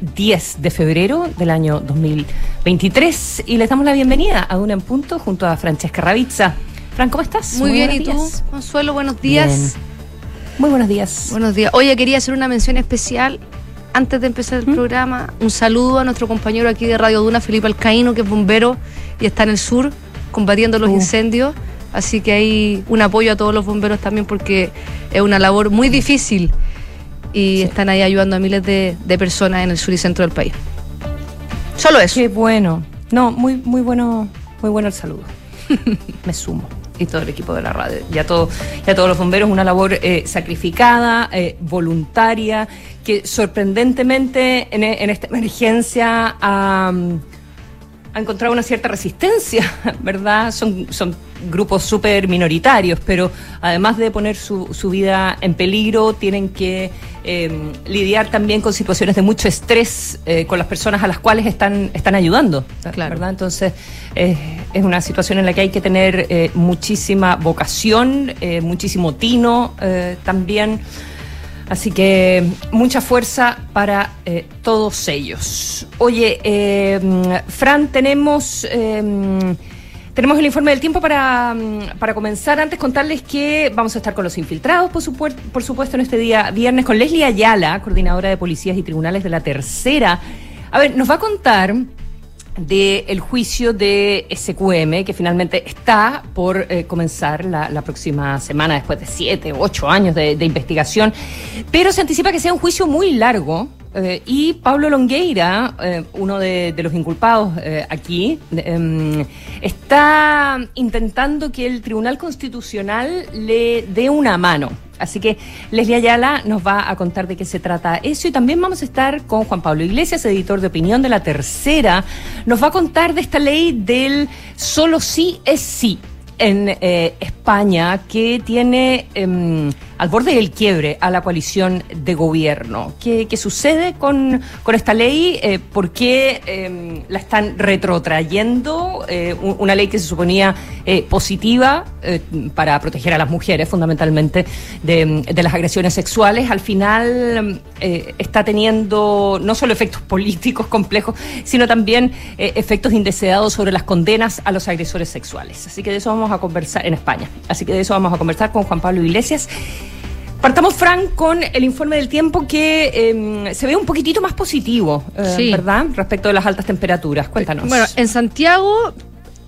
10 de febrero del año 2023 y les damos la bienvenida a Una en Punto junto a Francesca Ravizza. Fran, ¿cómo estás? Muy, bien, ¿y tú? Consuelo, buenos días. Muy buenos días. Buenos días. Oye, quería hacer una mención especial antes de empezar el ¿Mm? programa. Un saludo a nuestro compañero aquí de Radio Duna, Felipe Alcaíno, que es bombero y está en el sur combatiendo los uh. incendios. Así que hay un apoyo a todos los bomberos también porque es una labor muy difícil y están ahí ayudando a miles de, personas en el sur y centro del país. Solo eso. Qué bueno. No, muy, muy bueno, muy bueno el saludo. Me sumo. Y todo el equipo de la radio. Ya, todo, ya todos los bomberos, una labor eh, sacrificada, eh, voluntaria, que sorprendentemente en, en esta emergencia ha, ha encontrado una cierta resistencia, ¿verdad? Son, son grupos súper minoritarios, pero además de poner su, su vida en peligro, tienen que em, lidiar también con situaciones de mucho estrés eh, con las personas a las cuales están, están ayudando, ¿verdad? Entonces, es una situación en la que hay que tener eh, muchísima vocación, eh, muchísimo tino también. Así que mucha fuerza para eh, todos ellos. Oye, eh, Fran, tenemos, eh, tenemos el informe del tiempo para, para, comenzar. Antes contarles que vamos a estar con los infiltrados, por, supuesto, por supuesto, en este día viernes, con Leslie Ayala, coordinadora de policías y tribunales de la tercera. A ver, nos va a contar del juicio de SQM, que finalmente está por eh, comenzar la, próxima semana, después de siete ocho años de, investigación, pero se anticipa que sea un juicio muy largo. Eh, y Pablo Longueira, eh, uno de, los inculpados aquí, em, está intentando que el Tribunal Constitucional le dé una mano Así que Leslie Ayala nos va a contar de qué se trata eso y también vamos a estar con Juan Pablo Iglesias, editor de opinión de la tercera. Nos va a contar de esta ley del solo sí es sí en eh, España que tiene em, al borde del quiebre a la coalición de gobierno. ¿Qué, sucede con, con, esta ley? Eh, ¿Por qué em, la están retrotrayendo? Eh, una ley que se suponía positiva para proteger a las mujeres fundamentalmente de, de las agresiones sexuales. Al final está teniendo no solo efectos políticos complejos, sino también efectos indeseados sobre las condenas a los agresores sexuales. Así que de eso vamos a conversar en España. Así que de eso vamos a conversar con Juan Pablo Iglesias. Partamos, Frank, con el informe del tiempo que em, se ve un poquitito más positivo, eh, ¿verdad? Respecto de las altas temperaturas. Cuéntanos. Bueno, en Santiago,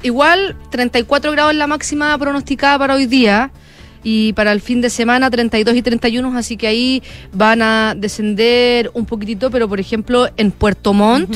igual 34 grados la máxima pronosticada para hoy día y para el fin de semana 32 y 31, así que ahí van a descender un poquitito, pero por ejemplo en Puerto Montt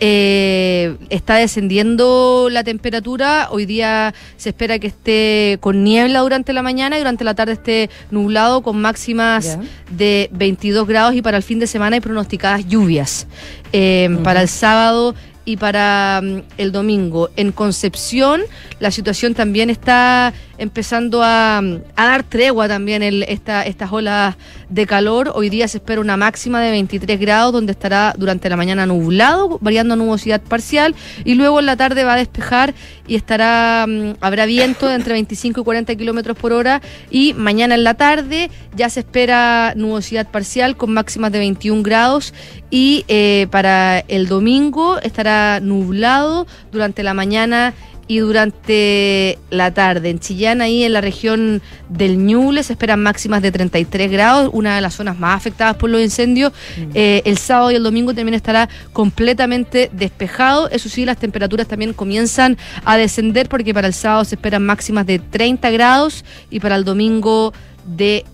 eh, está descendiendo la temperatura, hoy día se espera que esté con niebla durante la mañana y durante la tarde esté nublado con máximas de 22 grados y para el fin de semana hay pronosticadas lluvias. Eh, para el sábado y para mm, el domingo. En Concepción la situación también está empezando a, dar tregua también el, esta, estas olas de calor. Hoy día se espera una máxima de 23 grados, donde estará durante la mañana nublado, variando nubosidad parcial, y luego en la tarde va a despejar y estará mm, habrá viento de entre 25 y 40 kilómetros por hora. Y mañana en la tarde ya se espera nubosidad parcial con máximas de 21 grados. Y eh, para el domingo estará nublado durante la mañana y durante la tarde. En Chillán, ahí en la región del Ñuble, se esperan máximas de 33 grados, una de las zonas más afectadas por los incendios. Mm. Eh, el sábado y el domingo también estará completamente despejado. Eso sí, las temperaturas también comienzan a descender porque para el sábado se esperan máximas de 30 grados y para el domingo de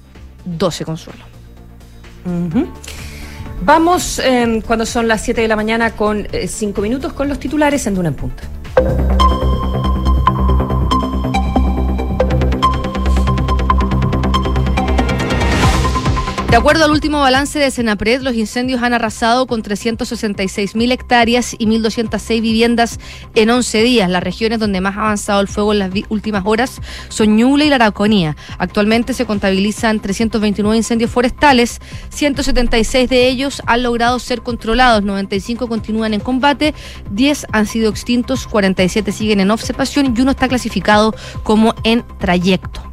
12 consuelo. Vamos em, cuando son las 7 de la mañana con 5 eh, minutos con los titulares en Duna en Punta. De acuerdo al último balance de Senapred, los incendios han arrasado con 366 mil hectáreas y 1.206 viviendas en 11 días. Las regiones donde más ha avanzado el fuego en las últimas horas son Ñuble y la Araucanía. Actualmente se contabilizan 329 incendios forestales, 176 de ellos han logrado ser controlados, 95 continúan en combate, 10 han sido extintos, 47 siguen en observación y uno está clasificado como en trayecto.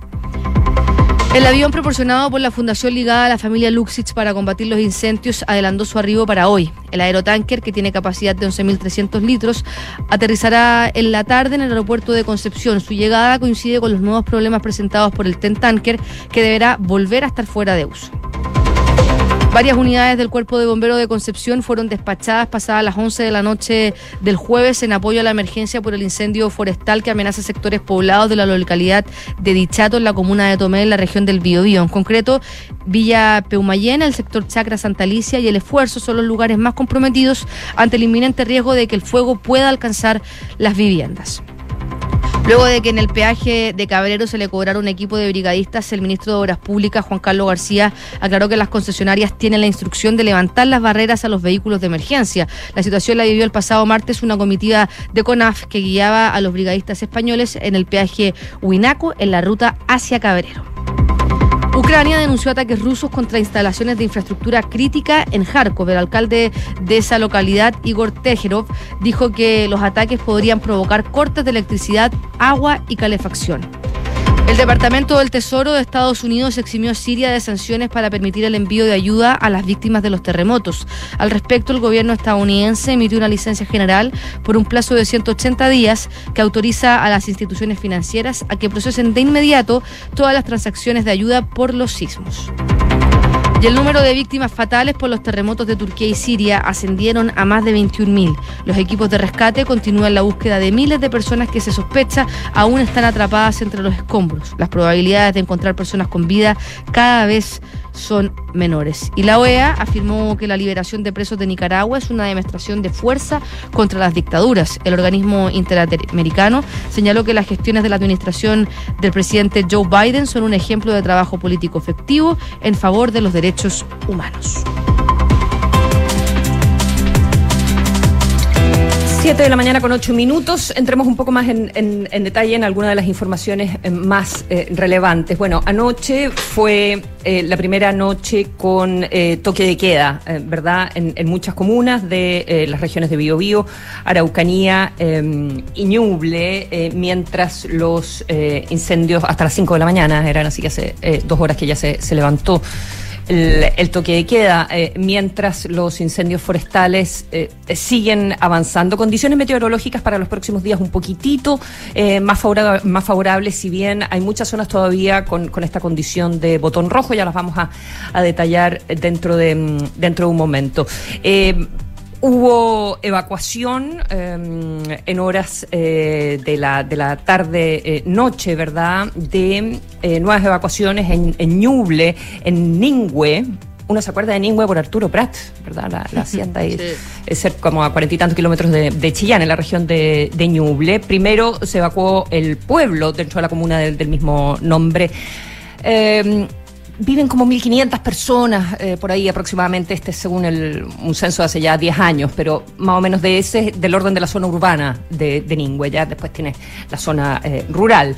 El avión proporcionado por la fundación ligada a la familia Luxich para combatir los incendios adelantó su arribo para hoy. El aerotanker, que tiene capacidad de 11.300 litros, aterrizará en la tarde en el aeropuerto de Concepción. Su llegada coincide con los nuevos problemas presentados por el TEN Tanker, que deberá volver a estar fuera de uso. Varias unidades del Cuerpo de Bomberos de Concepción fueron despachadas pasadas las 11 de la noche del jueves en apoyo a la emergencia por el incendio forestal que amenaza sectores poblados de la localidad de Dichato, en la comuna de Tomé, en la región del Biobío. En concreto, Villa Peumayena, el sector Chacra Santa Alicia y el Esfuerzo son los lugares más comprometidos ante el inminente riesgo de que el fuego pueda alcanzar las viviendas. Luego de que en el peaje de Cabrero se le cobrara un equipo de brigadistas, el ministro de Obras Públicas, Juan Carlos García, aclaró que las concesionarias tienen la instrucción de levantar las barreras a los vehículos de emergencia. La situación la vivió el pasado martes una comitiva de CONAF que guiaba a los brigadistas españoles en el peaje Huinaco en la ruta hacia Cabrero. Ucrania denunció ataques rusos contra instalaciones de infraestructura crítica en Kharkov. El alcalde de esa localidad, Igor Tejerov, dijo que los ataques podrían provocar cortes de electricidad, agua y calefacción. El Departamento del Tesoro de Estados Unidos eximió a Siria de sanciones para permitir el envío de ayuda a las víctimas de los terremotos. Al respecto, el gobierno estadounidense emitió una licencia general por un plazo de 180 días que autoriza a las instituciones financieras a que procesen de inmediato todas las transacciones de ayuda por los sismos. Y el número de víctimas fatales por los terremotos de Turquía y Siria ascendieron a más de 21.000. Los equipos de rescate continúan la búsqueda de miles de personas que se sospecha aún están atrapadas entre los escombros. Las probabilidades de encontrar personas con vida cada vez son menores. Y la OEA afirmó que la liberación de presos de Nicaragua es una demostración de fuerza contra las dictaduras. El organismo interamericano señaló que las gestiones de la administración del presidente Joe Biden son un ejemplo de trabajo político efectivo en favor de los derechos humanos. 7 de la mañana con 8 minutos. Entremos un poco más en, detalle en algunas de las informaciones eh, más eh, relevantes. Bueno, anoche fue eh, la primera noche con toque de queda, ¿verdad? En, muchas comunas de las regiones de Biobío, Araucanía y Ñuble, mientras los incendios hasta las 5 de la mañana eran así que hace dos horas que ya se levantó el, toque de queda, eh, mientras los incendios forestales eh, siguen avanzando. Condiciones meteorológicas para los próximos días un poquitito eh, más, más favorables, si bien hay muchas zonas todavía con, esta condición de botón rojo, ya las vamos a, a detallar dentro de, mm, dentro de un momento. Hubo evacuación em, en horas eh, de, la, de la tarde-noche, eh, ¿verdad? De eh, nuevas evacuaciones en, en Ñuble, en Ningüe. Uno se acuerda de Ningüe por Arturo Prat, ¿verdad? La, hacienda ahí, es ser como a cuarenta y tantos kilómetros de, Chillán, en la región de, Ñuble. Primero se evacuó el pueblo dentro de la comuna del, del mismo nombre. Eh, viven como 1.500 personas eh, por ahí aproximadamente, este según el, un censo de hace ya 10 años, pero más o menos de ese, del orden de la zona urbana de, de Ningüe, ya después tiene la zona eh, rural.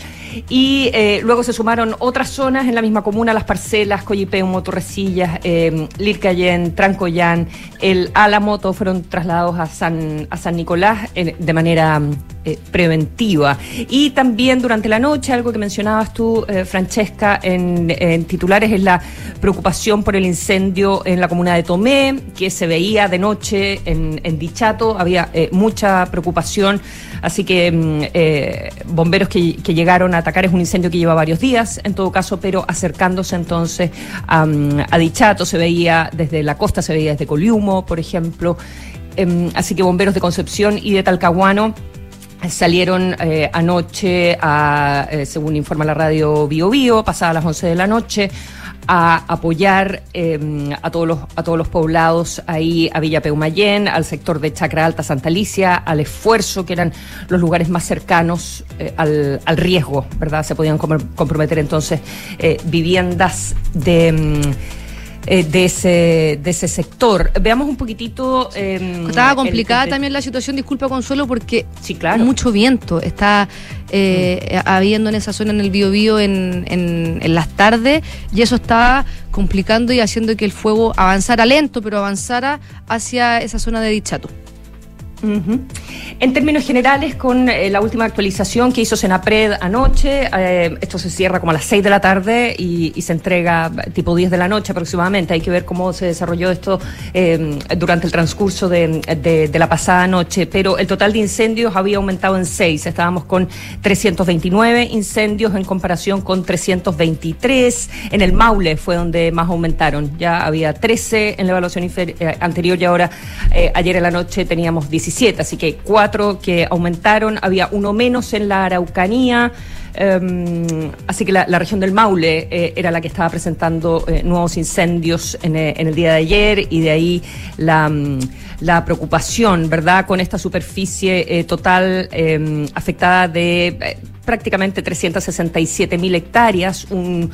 Y eh, luego se sumaron otras zonas en la misma comuna, las parcelas, Coyipeumo, Torrecillas, Lircayén, Trancoyán, el Álamo, todos fueron trasladados a San, a San Nicolás de manera preventiva. Y también durante la noche, algo que mencionabas tú, Francesca, en, titulares, es la preocupación por el incendio en la comuna de Tomé, que se veía de noche en, Dichato, había eh, mucha preocupación, así que mm, eh, bomberos que, llegaron a atacar es un incendio que lleva varios días, en todo caso, pero acercándose entonces a, a Dichato, se veía desde la costa, se veía desde Coliumo, por ejemplo, em, así que bomberos de Concepción y de Talcahuano salieron eh, anoche, a, según informa la radio Bio Bio, pasadas las 11 de la noche, a apoyar em, a, todos los, a todos los poblados ahí, a Villa Peumayén, al sector de Chacra Alta, Santa Alicia, al esfuerzo, que eran los lugares más cercanos eh, al, al, riesgo, ¿verdad? Se podían comprometer entonces eh, viviendas de em, eh, de, ese, de ese sector. Veamos un poquitito. Eh, Estaba complicada también la situación, disculpa Consuelo, porque sí, claro. mucho viento está eh, mm. habiendo en esa zona en el Biobío en, en, en, las tardes y eso estaba complicando y haciendo que el fuego avanzara lento, pero avanzara hacia esa zona de Dichato. En términos generales, con eh, la última actualización que hizo Senapred anoche, eh, esto se cierra como a las 6 de la tarde y, se entrega tipo 10 de la noche aproximadamente. Hay que ver cómo se desarrolló esto eh, durante el transcurso de, la pasada noche. Pero el total de incendios había aumentado en 6. Estábamos con 329 incendios en comparación con 323. En el Maule fue donde más aumentaron. Ya había 13 en la evaluación anterior y ahora ayer en la noche teníamos 17 así que cuatro que aumentaron, había uno menos en la Araucanía. Em, así que la, región del Maule eh, era la que estaba presentando eh, nuevos incendios en, eh, en, el día de ayer y de ahí la, mm, la preocupación, ¿verdad?, con esta superficie total em, afectada de prácticamente 367 mil hectáreas, un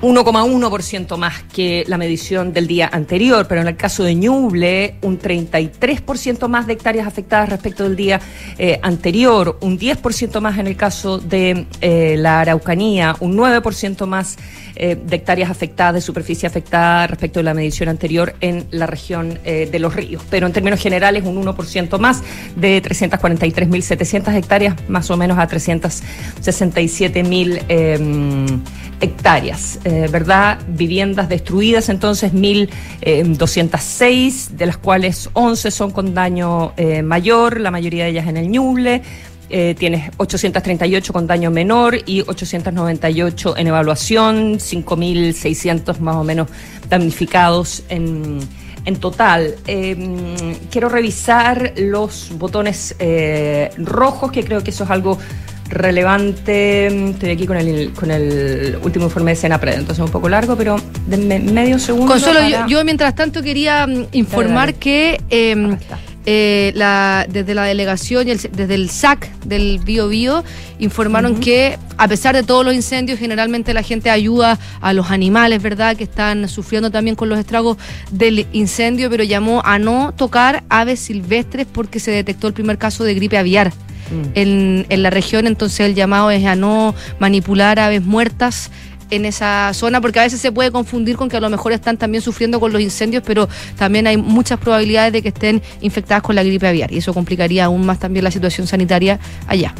1,1% más que la medición del día anterior, pero en el caso de Ñuble, un 33% más de hectáreas afectadas respecto del día eh, anterior, un 10% más en el caso de eh, la Araucanía, un 9% más eh, de hectáreas afectadas, de superficie afectada respecto de la medición anterior en la región de los ríos. Pero en términos generales, un 1% más de 343.700 hectáreas, más o menos a 367.000 hectáreas, eh, ¿verdad? Viviendas destruidas, entonces 1.206, de las cuales 11 son con daño eh, mayor, la mayoría de ellas en el Ñuble. Eh, tienes 838 con daño menor y 898 en evaluación, 5.600 más o menos damnificados en, en total. quiero revisar los botones rojos, que creo que eso es algo relevante. Estoy aquí con el, con el último informe de Senapred, entonces un poco largo, pero de medio segundo. Consuelo, yo, mientras tanto quería mm, informar que em, eh, la, desde la delegación y desde el SAC del Bio Bio informaron que a pesar de todos los incendios, generalmente la gente ayuda a los animales, ¿verdad? Que están sufriendo también con los estragos del incendio, pero llamó a no tocar aves silvestres porque se detectó el primer caso de gripe aviar. Mm. en, en la región, entonces el llamado es a no manipular aves muertas en esa zona, porque a veces se puede confundir con que a lo mejor están también sufriendo con los incendios, pero también hay muchas probabilidades de que estén infectadas con la gripe aviar y eso complicaría aún más también la situación sanitaria allá.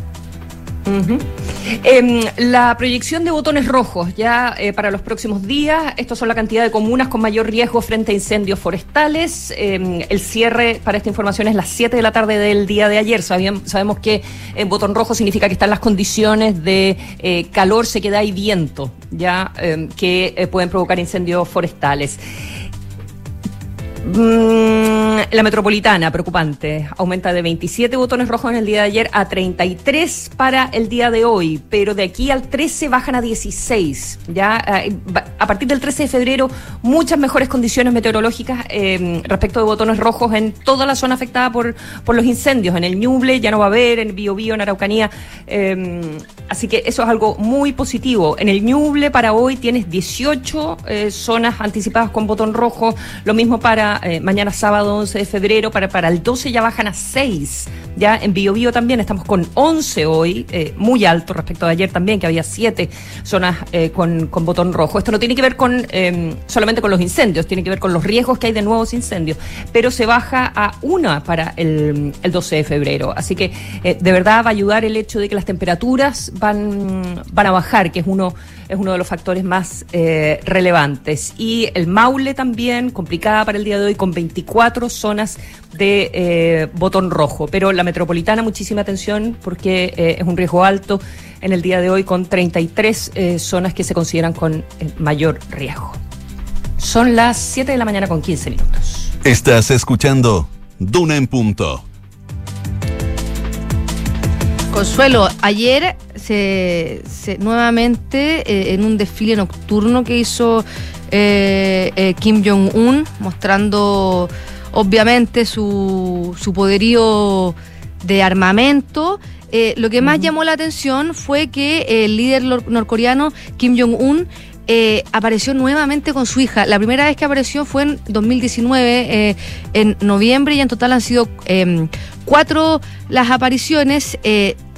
Em, la proyección de botones rojos ya eh, para los próximos días, estos son la cantidad de comunas con mayor riesgo frente a incendios forestales. Em, el cierre para esta información es las 7 de la tarde del día de ayer. sabemos que en botón rojo significa que están las condiciones de eh, calor, sequedad y viento, ya em, que eh, pueden provocar incendios forestales. Mm, la metropolitana, preocupante. Aumenta de 27 botones rojos en el día de ayer a 33 para el día de hoy, pero de aquí al 13 bajan a 16. Ya eh, a partir del 13 de febrero, muchas mejores condiciones meteorológicas eh, respecto de botones rojos en toda la zona afectada por, por los incendios. En el Ñuble ya no va a haber, en Biobío, en Araucanía. Eh, así que eso es algo muy positivo. En el Ñuble para hoy tienes 18 zonas anticipadas con botón rojo, lo mismo para eh, mañana sábado 11 de febrero, para, para el 12 ya bajan a 6. Ya en Bio, Bio también estamos con 11 hoy, eh, muy alto respecto de ayer también, que había 7 zonas eh, con, con, botón rojo. Esto no tiene que ver con em, solamente con los incendios, tiene que ver con los riesgos que hay de nuevos incendios, pero se baja a una para el, el 12 de febrero. Así que de verdad va a ayudar el hecho de que las temperaturas van, van a bajar, que es uno es uno de los factores más eh, relevantes. Y el Maule también, complicada para el día de hoy, con 24 zonas de eh, botón rojo. Pero la metropolitana, muchísima atención porque eh, es un riesgo alto en el día de hoy, con 33 zonas que se consideran con mayor riesgo. Son las 7 de la mañana con 15 minutos. Estás escuchando Duna en Punto. Consuelo, ayer se, nuevamente eh, en un desfile nocturno que hizo eh, eh, Kim Jong-un, mostrando obviamente su, su poderío de armamento. lo que más llamó la atención fue que el líder norcoreano Kim Jong-un apareció nuevamente con su hija. La primera vez que apareció fue en 2019, en noviembre, y en total han sido em, cuatro las apariciones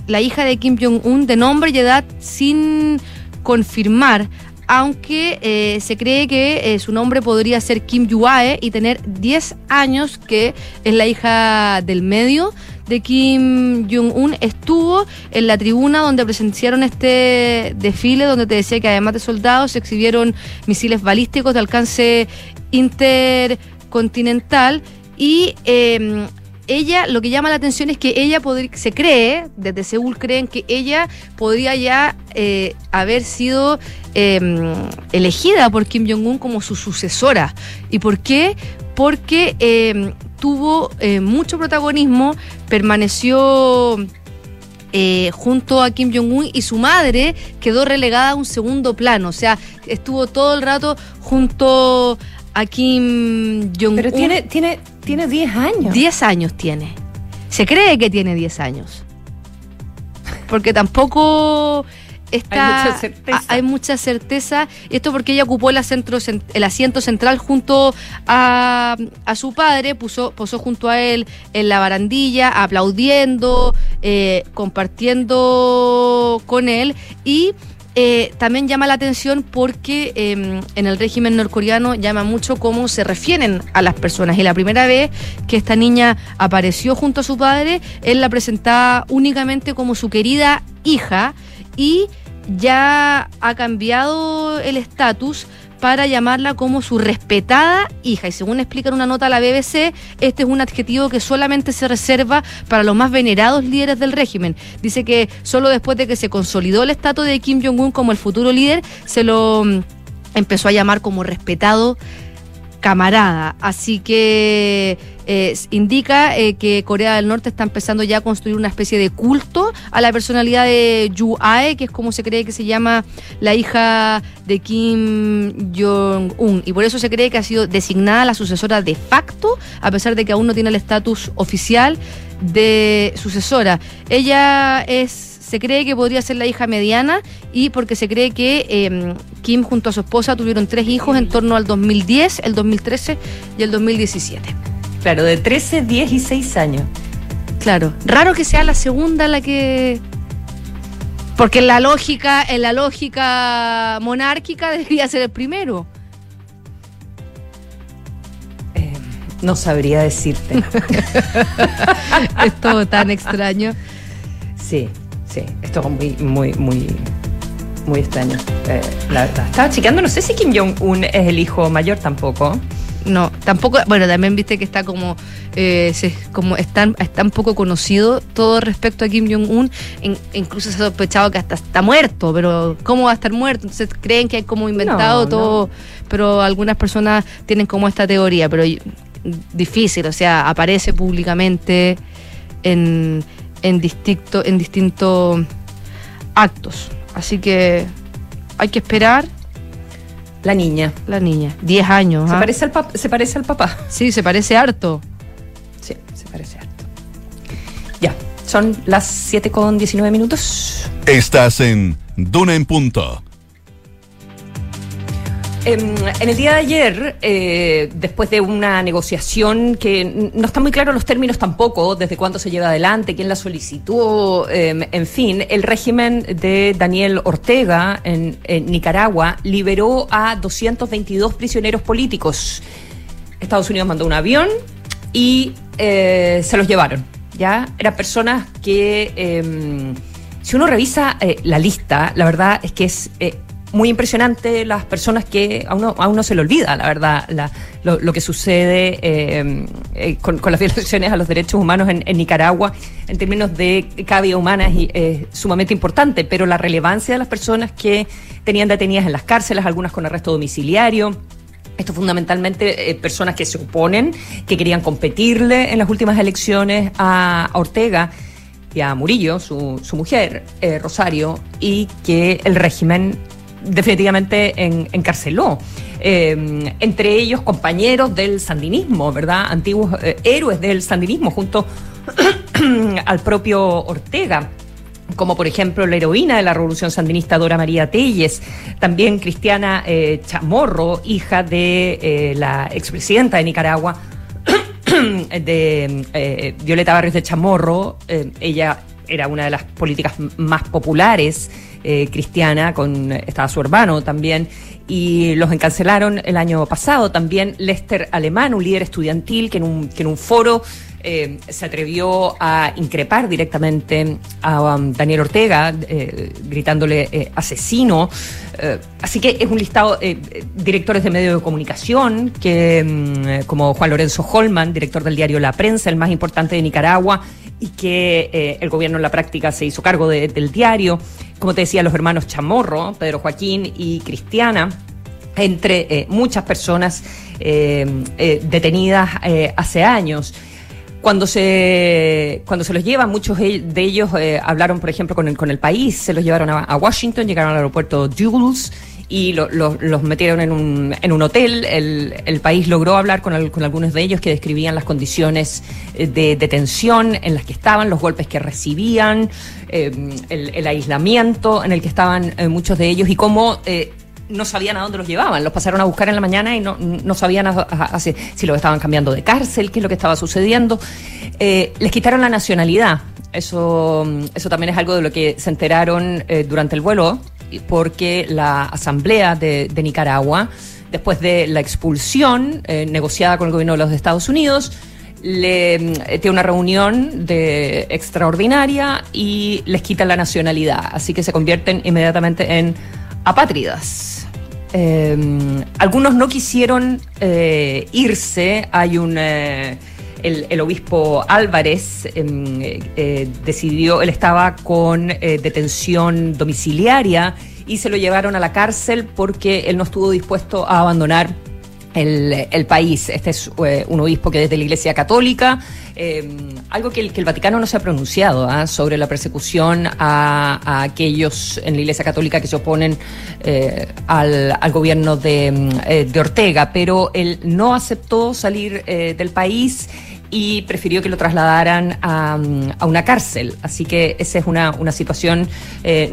la hija de Kim Jong-un de nombre y edad sin confirmar aunque eh, se cree que eh, su nombre podría ser Kim Yuae y tener 10 años, que es la hija del medio de Kim Jong-un, estuvo en la tribuna donde presenciaron este desfile, donde te decía que además de soldados se exhibieron misiles balísticos de alcance intercontinental y eh, ella, lo que llama la atención es que ella se cree, desde Seúl creen que ella podría ya eh, haber sido em, elegida por Kim Jong-un como su sucesora. ¿Y por qué? Porque em, tuvo eh, mucho protagonismo, permaneció... Eh, junto a Kim Jong-un y su madre quedó relegada a un segundo plano, o sea, estuvo todo el rato junto a Kim Jong-un. Pero tiene, tiene, tiene 10 años. 10 años tiene. Se cree que tiene 10 años. Porque tampoco está, hay mucha certeza. Hay mucha certeza. Esto porque ella ocupó el, asiento, el asiento central junto a, a su padre, puso, posó junto a él en la barandilla, aplaudiendo, eh, compartiendo con él y eh, también llama la atención porque em, en el régimen norcoreano llama mucho cómo se refieren a las personas. Y la primera vez que esta niña apareció junto a su padre, él la presentaba únicamente como su querida hija y ya ha cambiado el estatus para llamarla como su respetada hija. Y según explica en una nota a la BBC, este es un adjetivo que solamente se reserva para los más venerados líderes del régimen. Dice que solo después de que se consolidó el estatus de Kim Jong-un como el futuro líder, se lo mm, empezó a llamar como respetado camarada. Así que indica eh, que Corea del Norte está empezando ya a construir una especie de culto a la personalidad de Yu Ae, que es como se cree que se llama la hija de Kim Jong-un. Y por eso se cree que ha sido designada la sucesora de facto, a pesar de que aún no tiene el estatus oficial de sucesora. Ella es se cree que podría ser la hija mediana y porque se cree que em, Kim junto a su esposa tuvieron tres hijos en torno al 2010, el 2013 y el 2017. Claro, de 13, 10 y 6 años. Claro, raro que sea la segunda la que porque en la lógica, en la lógica monárquica debería ser el primero. Eh, no sabría decirte. es todo tan extraño. Sí, Sí, esto es muy, muy, muy, muy extraño. Eh, la verdad. Estaba chequeando, no sé si Kim Jong-un es el hijo mayor tampoco. No, tampoco, bueno, también viste que está como, eh, se, como están, está un poco conocido todo respecto a Kim Jong-un, incluso se ha sospechado que hasta está muerto, pero ¿cómo va a estar muerto? Entonces creen que hay como inventado todo, pero algunas personas tienen como esta teoría, pero difícil, o sea, aparece públicamente en, en, distinto, en distintos actos. Así que hay que esperar. La niña. La niña, 10 años. ¿Se, ¿ah? parece al ¿Se parece al papá? Sí, se parece harto. Sí, se parece harto. Ya, son las 7 con 19 minutos. Estás en Duna en Punto. Em, en el día de ayer, eh, después de una negociación que no están muy claros los términos tampoco, desde cuándo se lleva adelante, quién la solicitó, em, en fin, el régimen de Daniel Ortega en, Nicaragua liberó a 222 prisioneros políticos. Estados Unidos mandó un avión y eh, se los llevaron. Ya eran personas que, em, si uno revisa eh, la lista, la verdad es que es muy impresionante las personas que a uno, a uno se le olvida, la verdad, lo, que sucede eh, eh, con, las violaciones a los derechos humanos en, Nicaragua en términos de cada vida humana es sumamente importante, pero la relevancia de las personas que tenían detenidas en las cárceles, algunas con arresto domiciliario, esto fundamentalmente eh, personas que se oponen, que querían competirle en las últimas elecciones a, Ortega y a Murillo, su, su mujer, Rosario, y que el régimen definitivamente encarceló. Eh, entre ellos compañeros del sandinismo, ¿verdad? Antiguos eh, héroes del sandinismo junto al propio Ortega como por ejemplo la heroína de la revolución sandinista Dora María Telles, también Cristiana eh, Chamorro, hija de la expresidenta de Nicaragua, de Violeta Barrios de Chamorro, ella era una de las políticas más populares eh, cristiana, con estaba su hermano también, y los encarcelaron el año pasado. También Lester Alemán, un líder estudiantil que en un, que en un foro eh, se atrevió a increpar directamente a um, Daniel Ortega, eh, gritándole asesino. así que es un listado de directores de medios de comunicación, que mm, como Juan Lorenzo Holman, director del diario La Prensa, el más importante de Nicaragua, y que el gobierno en la práctica se hizo cargo del diario. Como te decía, los hermanos Chamorro, Pedro Joaquín y Cristiana entre muchas personas detenidas hace años. Cuando se, cuando se los llevan, muchos de ellos eh, hablaron, por ejemplo, con el, con el país, se los llevaron a, Washington, llegaron al aeropuerto Dulles y los metieron en un, en un hotel. El, el país logró hablar con, con, algunos de ellos que describían las condiciones eh, de detención en las que estaban, los golpes que recibían, eh, el, aislamiento en el que estaban muchos de ellos y cómo no sabían a dónde los llevaban. Los pasaron a buscar en la mañana y no, no sabían si los estaban cambiando de cárcel, qué es lo que estaba sucediendo. Eh, les quitaron la nacionalidad. Eso, eso también es algo de lo que se enteraron eh, durante el vuelo, porque la Asamblea de, Nicaragua, después de la expulsión eh, negociada con el gobierno de los Estados Unidos, le tiene una reunión de extraordinaria y les quita la nacionalidad. Así que se convierten inmediatamente en apátridas. Em, algunos no quisieron eh, irse. Hay un. Eh, el, obispo Álvarez em, eh, decidió, él estaba con detención domiciliaria y se lo llevaron a la cárcel porque él no estuvo dispuesto a abandonar el, país. Este es un obispo que desde la Iglesia Católica Em, algo que el, que el, Vaticano no se ha pronunciado ¿ah? sobre la persecución a, aquellos en la Iglesia Católica que se oponen eh, al, gobierno de, eh, de, Ortega, pero él no aceptó salir eh, del país y prefirió que lo trasladaran a, una cárcel. Así que esa es una, una situación,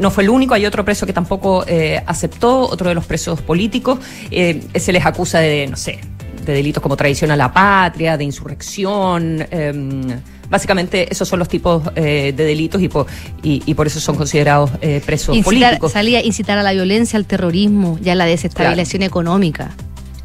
no fue el único, hay otro preso que tampoco aceptó, otro de los presos políticos, se les acusa de, no sé, de delitos como traición a la patria, de insurrección. Em, básicamente esos son los tipos eh, de delitos y por, y, por eso son considerados eh, presos políticos. Salía incitar a la violencia, al terrorismo y a la desestabilización económica.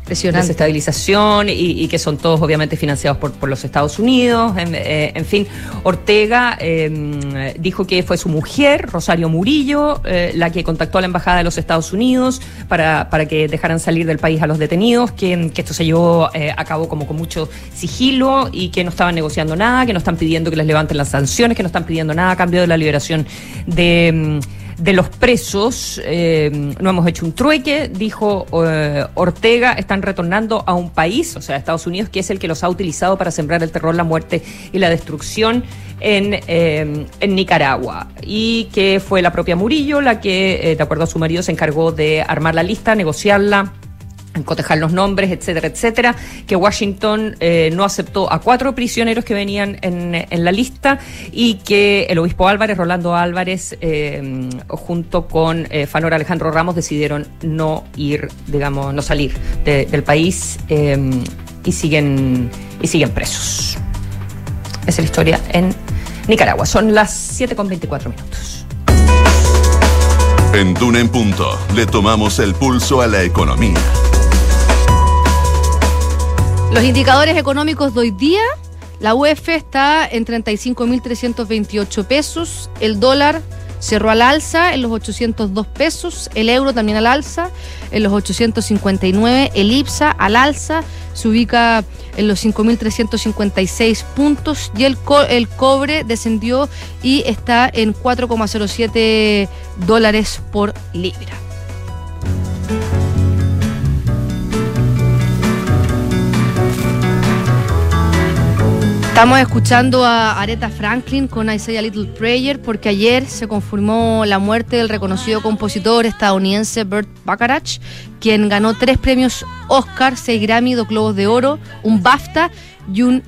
Desestabilización y, que son todos obviamente financiados por, los Estados Unidos. En, eh, fin, Ortega em, dijo que fue su mujer, Rosario Murillo, eh, la que contactó a la Embajada de los Estados Unidos para, para que dejaran salir del país a los detenidos, que, esto se llevó eh, a cabo como con mucho sigilo y que no estaban negociando nada, que no están pidiendo que les levanten las sanciones, que no están pidiendo nada a cambio de la liberación de em, de los presos. Eh, no hemos hecho un trueque, dijo eh, Ortega, están retornando a un país, o sea, Estados Unidos, que es el que los ha utilizado para sembrar el terror, la muerte y la destrucción en, eh, en Nicaragua. Y que fue la propia Murillo la que, de acuerdo a su marido, se encargó de armar la lista, negociarla cotejar los nombres, etcétera, etcétera, que Washington eh, no aceptó a cuatro prisioneros que venían en, la lista y que el obispo Álvarez, Rolando Álvarez, eh, junto con eh, Fanor Alejandro Ramos, decidieron no ir, digamos, no salir del país y, siguen, y siguen presos. Esa es la historia en Nicaragua. Son las 7 con 24 minutos. En Duna en Punto le tomamos el pulso a la economía. Los indicadores económicos de hoy día, la UEF está en 35.328 pesos, el dólar cerró al alza en los 802 pesos, el euro también al alza en los 859, el IPSA al alza se ubica en los 5.356 puntos y el, el cobre descendió y está en 4,07 dólares por libra. Estamos escuchando a Aretha Franklin con I Say a Little Prayer porque ayer se confirmó la muerte del reconocido compositor estadounidense Burt Bacharach, quien ganó tres premios Oscar, seis Grammy, dos Globos de Oro, un BAFTA y un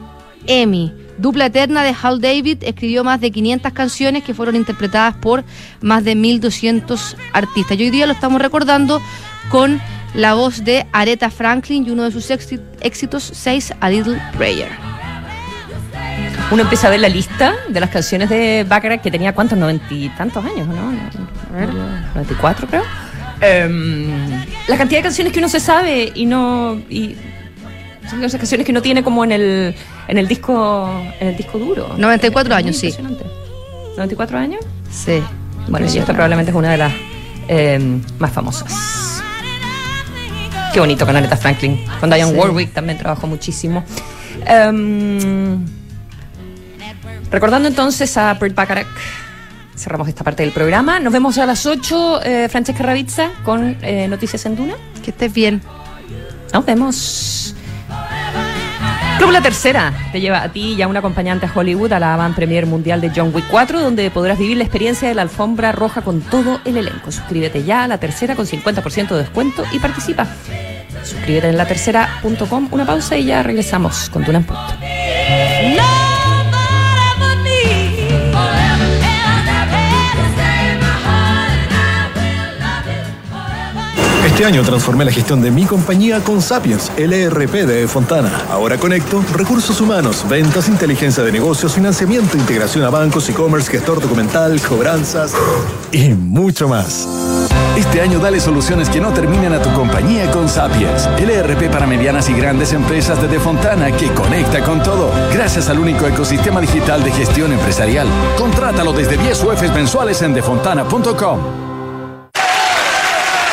Emmy. Dupla eterna de Hal David escribió más de 500 canciones que fueron interpretadas por más de 1.200 artistas. Y hoy día lo estamos recordando con la voz de Aretha Franklin y uno de sus éxitos, Says a Little Prayer. Uno empieza a ver la lista de las canciones de Baccarat, que tenía cuántos, noventa y tantos años, ¿no? A ver, 94 creo. Em, la cantidad de canciones que uno se sabe y no... Y son esas canciones que uno tiene como en el, en el disco en el disco duro. 94 años, sí. ¿94 años? Sí. Bueno, y esta probablemente es una de las em, más famosas. Qué bonito con Aretha Franklin. Con Diane Warwick también trabajó muchísimo. Em, recordando entonces a Bert Bacharach, cerramos esta parte del programa. Nos vemos a las 8, eh, Francesca Ravizza, con eh, Noticias en Duna. Que estés bien. Nos vemos. Club La Tercera te lleva a ti y a un acompañante a Hollywood a la van premier mundial de John Wick 4, donde podrás vivir la experiencia de la alfombra roja con todo el elenco. Suscríbete ya a La Tercera con 50% de descuento y participa. Suscríbete en latercera.com. Una pausa y ya regresamos con Tuna en Punto. Este año transformé la gestión de mi compañía con Sapiens, LRP de Fontana. Ahora conecto recursos humanos, ventas, inteligencia de negocios, financiamiento, integración a bancos, e-commerce, gestor documental, cobranzas y mucho más. Este año dale soluciones que no terminen a tu compañía con Sapiens, LRP para medianas y grandes empresas de Fontana que conecta con todo. Gracias al único ecosistema digital de gestión empresarial. Contrátalo desde 10 UFs mensuales en defontana.com.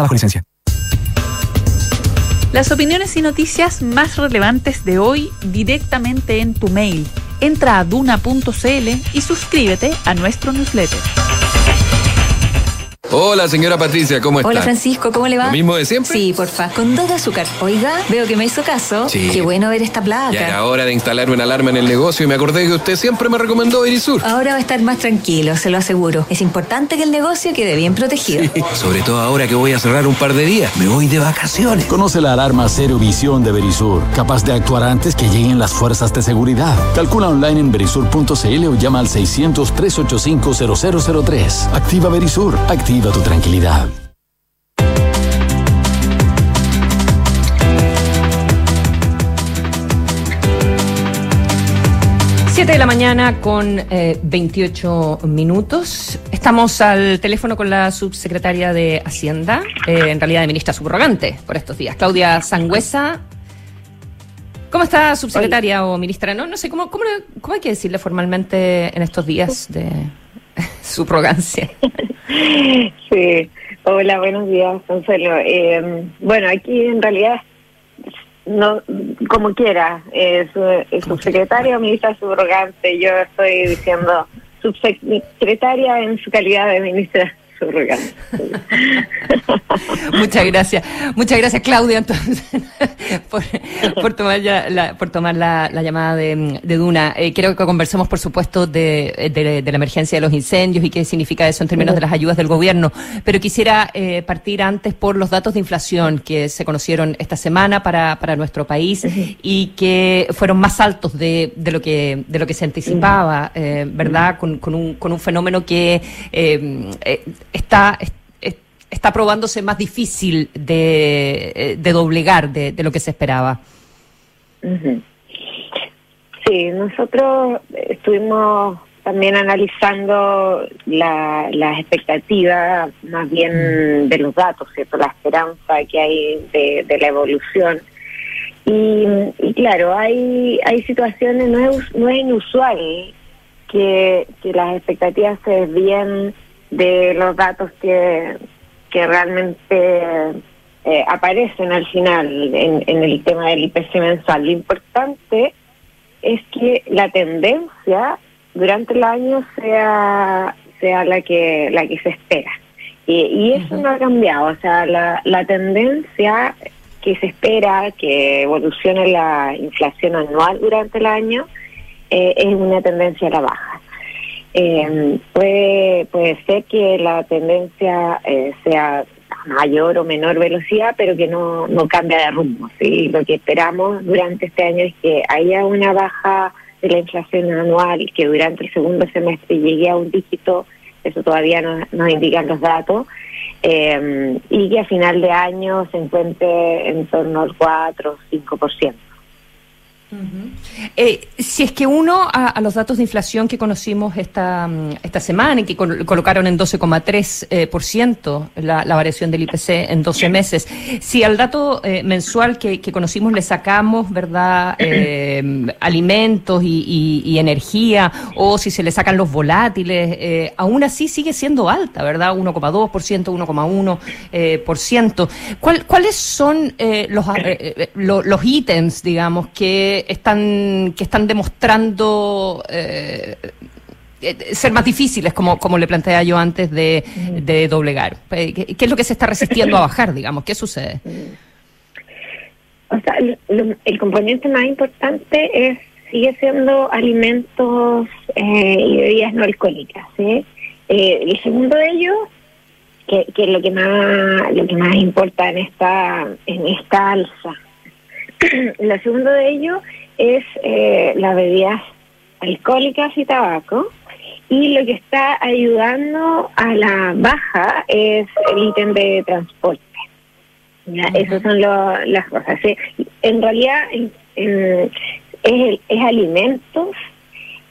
bajo. Las opiniones y noticias más relevantes de hoy directamente en tu mail. Entra a duna.cl y suscríbete a nuestro newsletter. Hola, señora Patricia, ¿cómo está? Hola, Francisco, ¿cómo le va? ¿Lo mismo de siempre? Sí, porfa. Con dos de azúcar. Oiga, veo que me hizo caso. Sí. Qué bueno ver esta placa. Ya era hora de instalar una alarma en el negocio y me acordé que usted siempre me recomendó Verisur. Ahora va a estar más tranquilo, se lo aseguro. Es importante que el negocio quede bien protegido. Sí, sobre todo ahora que voy a cerrar un par de días. Me voy de vacaciones. Conoce la alarma Cero Visión de Verisur, capaz de actuar antes que lleguen las fuerzas de seguridad. Calcula online en verisur.cl o llama al 600-385-0003. Activa Verisur, activa tu tranquilidad. Siete de la mañana con eh, 28 minutos. Estamos al teléfono con la subsecretaria de Hacienda, eh, en realidad de ministra subrogante por estos días, Claudia Sangüesa. ¿Cómo está, subsecretaria o ministra? No, no sé, ¿cómo, cómo, cómo hay que decirle formalmente en estos días de subrogancia? Sí, hola, buenos días, Consuelo. Eh, bueno, aquí en realidad, no como quiera, eh, su, eh, subsecretaria o ministra subrogante, yo estoy diciendo subsecretaria en su calidad de ministra Muchas gracias. Muchas gracias, Claudia, entonces, por, por tomar, ya la, por tomar la, la llamada de, de Duna. Eh, quiero que conversemos, por supuesto, de, de- de la emergencia de los incendios y qué significa eso en términos de las ayudas del gobierno. Pero quisiera eh, partir antes por los datos de inflación que se conocieron esta semana para, para nuestro país y que fueron más altos de, de lo que de lo que se anticipaba, eh, ¿verdad? Con, con un, con un fenómeno que eh, está está probándose más difícil de, eh, de doblegar de, de lo que se esperaba. Sí, nosotros estuvimos también analizando la, las expectativas más bien de los datos, ¿cierto? La esperanza que hay de, de la evolución. Y, y claro, hay, hay situaciones, no es, no es inusual que, que las expectativas se desvíen de los datos que, que realmente eh, aparecen al final en, en el tema del IPC mensual. Lo importante es que la tendencia durante el año sea sea la que la que se espera y, y eso no ha cambiado o sea la, la tendencia que se espera que evolucione la inflación anual durante el año eh, es una tendencia a la baja. Puede, puede ser que la tendencia eh, sea mayor o menor velocidad, pero que no, no cambia de rumbo. ¿sí? Lo que esperamos durante este año es que haya una baja de la inflación anual, que durante el segundo semestre llegue a un dígito, eso todavía no, nos indican los datos, eh, y que a final de año se encuentre en torno al 4 o 5%. Eh, si es que uno a, los datos de inflación que conocimos esta, mm, esta semana y que colocaron en 12,3% eh, por ciento la, variación del IPC en 12 meses, si al dato eh, mensual que, conocimos le sacamos, ¿verdad?, alimentos y, energía, o si se le sacan los volátiles, aún así sigue siendo alta, ¿verdad?, 1,2%, 1,1%. ¿Cuál, ¿Cuáles son los, los ítems, digamos, que están, que están demostrando eh, eh, ser más difíciles, como, como le planteaba yo antes, de, de doblegar? Eh, ¿Qué, es lo que se está resistiendo a bajar, digamos? ¿Qué sucede? O sea, el componente más importante es sigue siendo alimentos y bebidas no alcohólicas. ¿sí? el segundo de ellos, que, que es lo que más lo que más importa en esta en esta alza la segundo de ello es eh, las bebidas alcohólicas y tabaco. Y lo que está ayudando a la baja es el ítem de transporte. Esas son las cosas. En realidad es, es alimentos,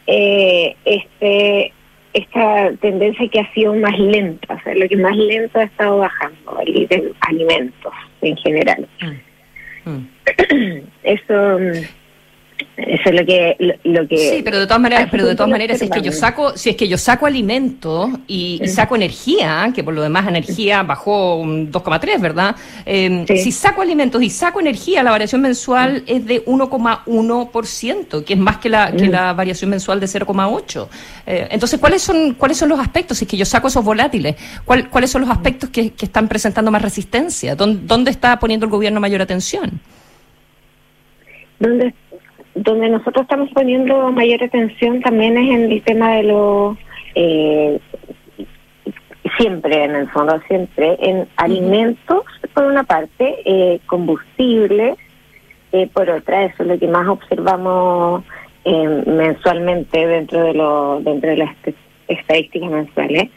eh, este esta tendencia que ha sido más lenta, o sea, lo que más lento ha estado bajando, el ítem alimentos en general. Mm. Mm. Eso eso es lo que lo, que sí pero de todas maneras pero de todas maneras si es que yo saco si es que yo saco alimento y, saco energía que por lo demás energía bajó un 2,3 verdad em, si saco alimentos y saco energía la variación mensual es de 1,1 que es más que la que la variación mensual de 0,8 eh, entonces cuáles son cuáles son los aspectos si es que yo saco esos volátiles cuáles son los aspectos que, que están presentando más resistencia ¿Dónde, dónde está poniendo el gobierno mayor atención donde, donde nosotros estamos poniendo mayor atención también es en el tema de los, eh, siempre en el fondo, siempre en alimentos, por una parte, eh, combustibles, eh, por otra, eso es lo que más observamos mensualmente dentro de, lo, dentro de las estadísticas mensuales.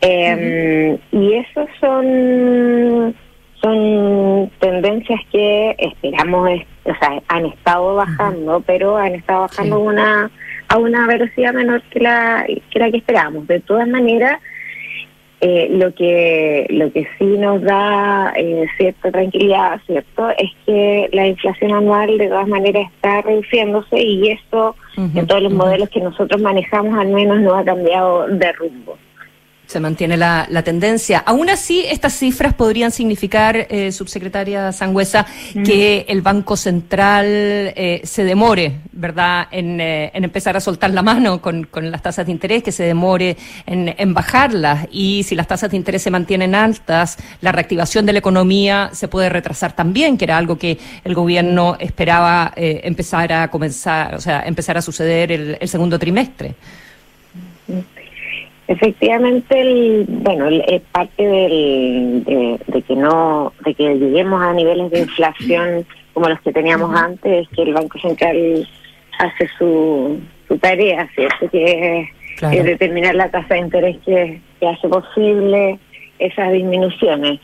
Y esos son son tendencias que esperamos, o sea, han estado bajando, pero han estado bajando una a una velocidad menor que la que la que esperábamos. De todas maneras, eh, lo que lo que sí nos da eh, cierta tranquilidad, cierto, es que la inflación anual de todas maneras está reduciéndose y eso en todos los modelos que nosotros manejamos al menos no ha cambiado de rumbo. Se mantiene la, tendencia. Aún así, estas cifras podrían significar, eh, subsecretaria Sangüesa, mm. que el Banco Central eh, se demore, ¿verdad?, eh, en, empezar a soltar la mano con, las tasas de interés, que se demore en, bajarlas. Y si las tasas de interés se mantienen altas, la reactivación de la economía se puede retrasar también, que era algo que el gobierno esperaba empezar a comenzar, o sea, empezar a suceder el, el segundo trimestre. Efectivamente, el, bueno, es parte del, de, que no, de que lleguemos a niveles de inflación como los que teníamos antes, que el Banco Central hace su, su tarea, ¿cierto? Que es, determinar la tasa de interés que, hace posible esas disminuciones.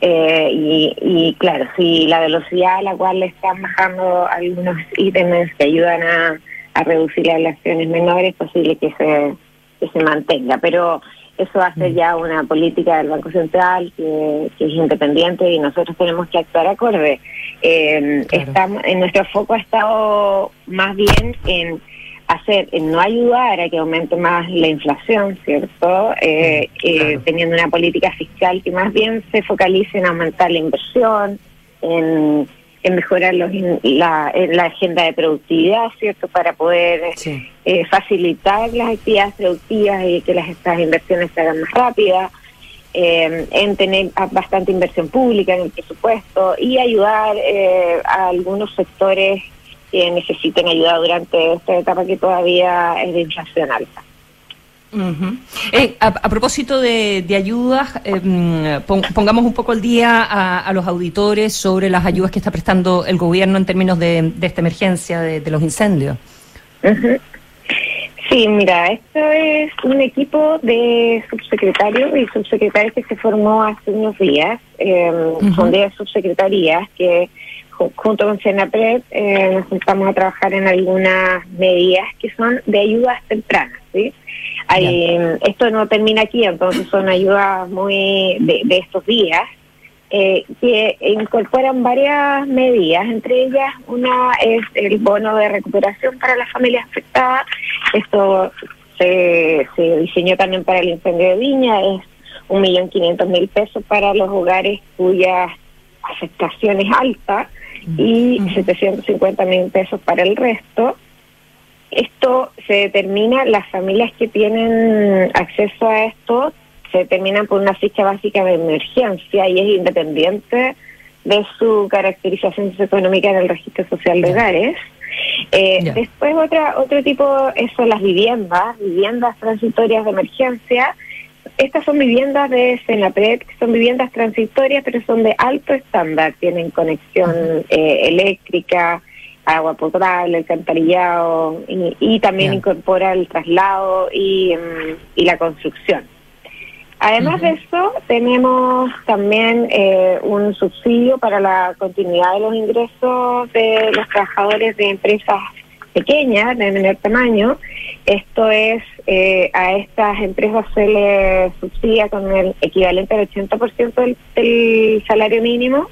Eh, y, y claro, si la velocidad a la cual le están bajando algunos ítems que ayudan a, a reducir las inflación menores, es posible que se que se mantenga, pero eso ser mm. ya una política del Banco Central que, es independiente y nosotros tenemos que actuar acorde. Eh, estamos, en nuestro foco ha estado más bien en hacer, en no ayudar a que aumente más la inflación, ¿cierto? Eh, mm, eh, teniendo una política fiscal que más bien se focalice en aumentar la inversión, en en mejorar los, la, la, agenda de productividad, ¿cierto? Para poder eh, facilitar las actividades productivas y que las estas inversiones se hagan más rápidas, eh, en tener bastante inversión pública en el presupuesto y ayudar eh, a algunos sectores que necesiten ayuda durante esta etapa que todavía es de inflación alta. Eh, a, propósito de, ayudas, em, pongamos un poco el día a, los auditores sobre las ayudas que está prestando el gobierno en términos de, esta emergencia de, los incendios. Sí, mira, esto es un equipo de subsecretarios y subsecretarios que se formó hace unos días. Em, son 10 subsecretarías que junto con Senapred eh, nos juntamos a trabajar en algunas medidas que son de ayudas tempranas. ¿sí? Esto no termina aquí, entonces son ayudas muy de, estos días. Eh, que incorporan varias medidas, entre ellas una es el bono de recuperación para las familias afectadas, esto se, se diseñó también para el incendio de Viña, es un millón quinientos mil pesos para los hogares cuyas afectación es alta y 750 mil pesos para el resto. Esto se determina, las familias que tienen acceso a esto se determinan por una ficha básica de emergencia y es independiente de su caracterización socioeconómica en el registro social de hogares. Eh, después otra otro tipo son las viviendas, viviendas transitorias de emergencia. Estas son viviendas de Senapred, son viviendas transitorias, pero son de alto estándar, tienen conexión eh, eléctrica, agua potable, alcantarillado y, también incorpora el traslado y, mm, y la construcción. Además de eso, tenemos también eh, un subsidio para la continuidad de los ingresos de los trabajadores de empresas pequeñas, de menor tamaño. Esto es, eh, a estas empresas se les subsidia con el equivalente al 80% del, del salario mínimo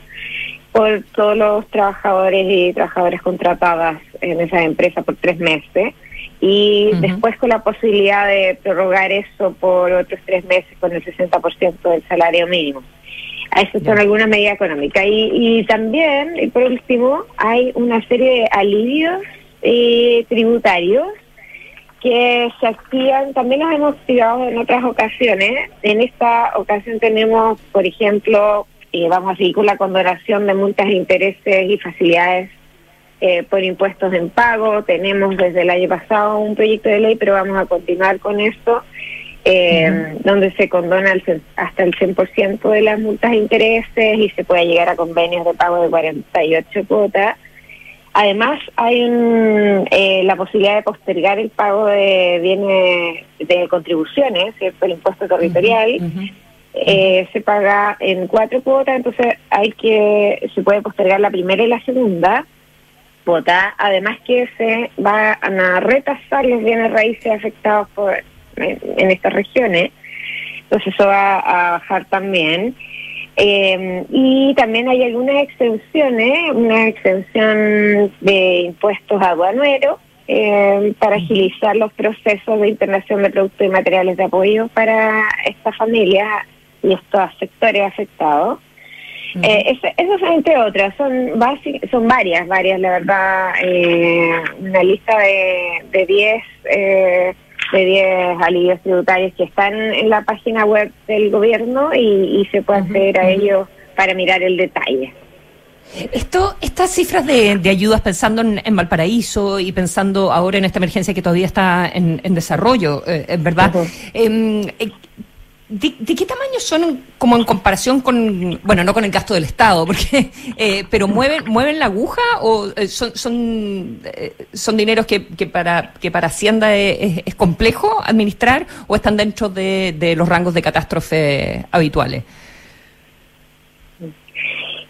por todos los trabajadores y trabajadoras contratadas en esa empresa por tres meses y después con la posibilidad de prorrogar eso por otros tres meses con el 60% del salario mínimo. Eso son algunas medidas económicas. Y, y también, y por último, hay una serie de alivios eh, tributarios que se activan, también los hemos activado en otras ocasiones. En esta ocasión tenemos, por ejemplo, eh, vamos a seguir con la condonación de multas de intereses y facilidades eh, por impuestos en pago. Tenemos desde el año pasado un proyecto de ley, pero vamos a continuar con esto, eh, donde se condona hasta el 100% de las multas de intereses y se puede llegar a convenios de pago de 48 cuotas. Además, hay eh, la posibilidad de postergar el pago de bienes de contribuciones, ¿cierto? el impuesto territorial. Se paga en cuatro cuotas, entonces hay que se puede postergar la primera y la segunda además que se van a retasar los bienes raíces afectados por en, estas regiones, entonces eso va a bajar también. Eh, y también hay algunas exenciones, una exención de impuestos aduaneros eh, para agilizar los procesos de internación de productos y materiales de apoyo para estas familias y estos sectores afectados. Eh, esas son entre otras, son son varias, varias, la verdad, eh, una lista de 10 eh, de 10 alivios tributarios que están en la página web del gobierno y, se puede acceder a ellos para mirar el detalle. Esto, estas cifras de, ayudas pensando en, Valparaíso y pensando ahora en esta emergencia que todavía está en, desarrollo, eh, ¿verdad? ¿De, qué tamaño son como en comparación con, bueno, no con el gasto del Estado, porque, eh, pero mueven mueven la aguja o eh, son son, eh, son dineros que, que para que para Hacienda es, complejo administrar o están dentro de, de los rangos de catástrofe habituales?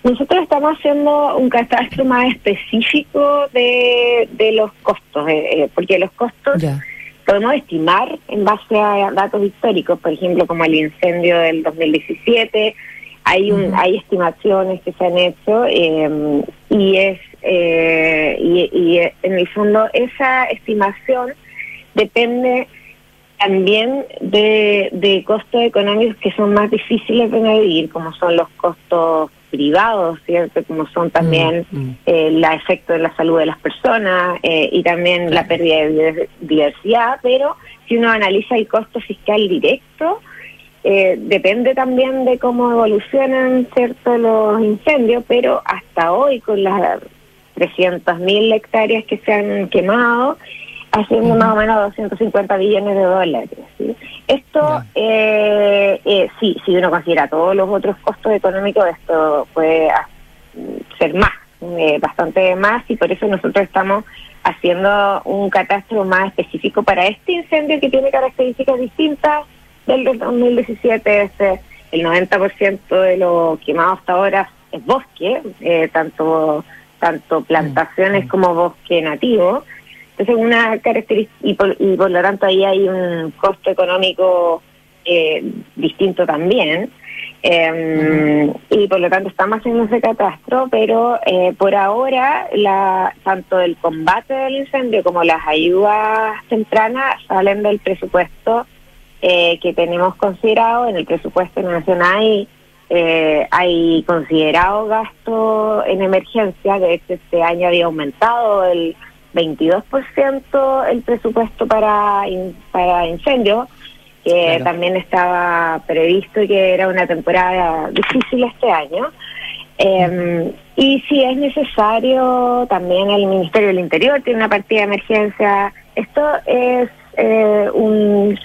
Nosotros estamos haciendo un catastro más específico de, de los costos, porque los costos podemos estimar en base a datos históricos, por ejemplo, como el incendio del 2017, hay un, hay estimaciones que se han hecho em, y es eh, y, en el fondo esa estimación depende también de, de costos económicos que son más difíciles de medir, como son los costos privados, ¿cierto? Como son también mm, mm. eh, la efecto de la salud de las personas eh, y también la pérdida de diversidad, pero si uno analiza el costo fiscal directo, eh, depende también de cómo evolucionan, ¿cierto?, los incendios, pero hasta hoy con la 300.000 hectáreas que se han quemado, haciendo más o menos 250 billones de dólares. ¿sí? Esto, eh, eh, sí, si uno considera todos los otros costos económicos, esto puede ser más, eh, bastante más, y por eso nosotros estamos haciendo un catastro más específico para este incendio que tiene características distintas del del 2017. Este, el 90% de lo quemado hasta ahora es bosque, eh, tanto tanto plantaciones como bosque nativo. Entonces, una característica, y por, y por lo tanto ahí hay un costo económico eh, distinto también. Eh, Y por lo tanto estamos haciendo ese catastro, pero eh, por ahora la tanto el combate del incendio como las ayudas tempranas salen del presupuesto eh, que tenemos considerado. En el presupuesto nacional eh, hay considerado gasto en emergencia, de hecho este año había aumentado el 22% el presupuesto para, in- para incendios, que Claro. también estaba previsto y que era una temporada difícil este año. Eh, y si es necesario, también el Ministerio del Interior tiene una partida de emergencia. Esto es eh, un-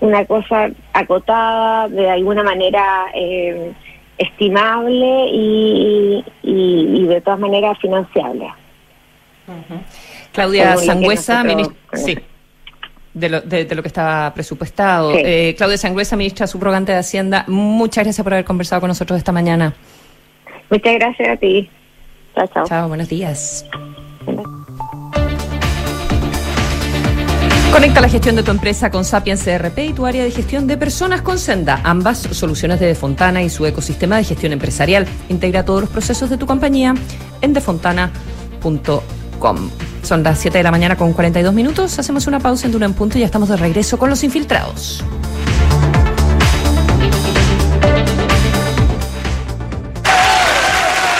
una cosa acotada, de alguna manera eh, estimable y, y- y de todas maneras financiable. Según que Sangüesa, nosotros- minis- sí, de lo, de, de lo que estaba presupuestado. Sí. Eh, Claudia Sangüesa, ministra subrogante de Hacienda, muchas gracias por haber conversado con nosotros esta mañana. Muchas gracias a ti. Chao, chao. Chao, buenos días. Conecta la gestión de tu empresa con Sapiens CRP y tu área de gestión de personas con Senda. Ambas soluciones de Defontana y su ecosistema de gestión empresarial. Integra todos los procesos de tu compañía en defontana.com. Son las 7 de la mañana con 42 minutos. Hacemos una pausa en Duna en Punto y ya estamos de regreso con los infiltrados.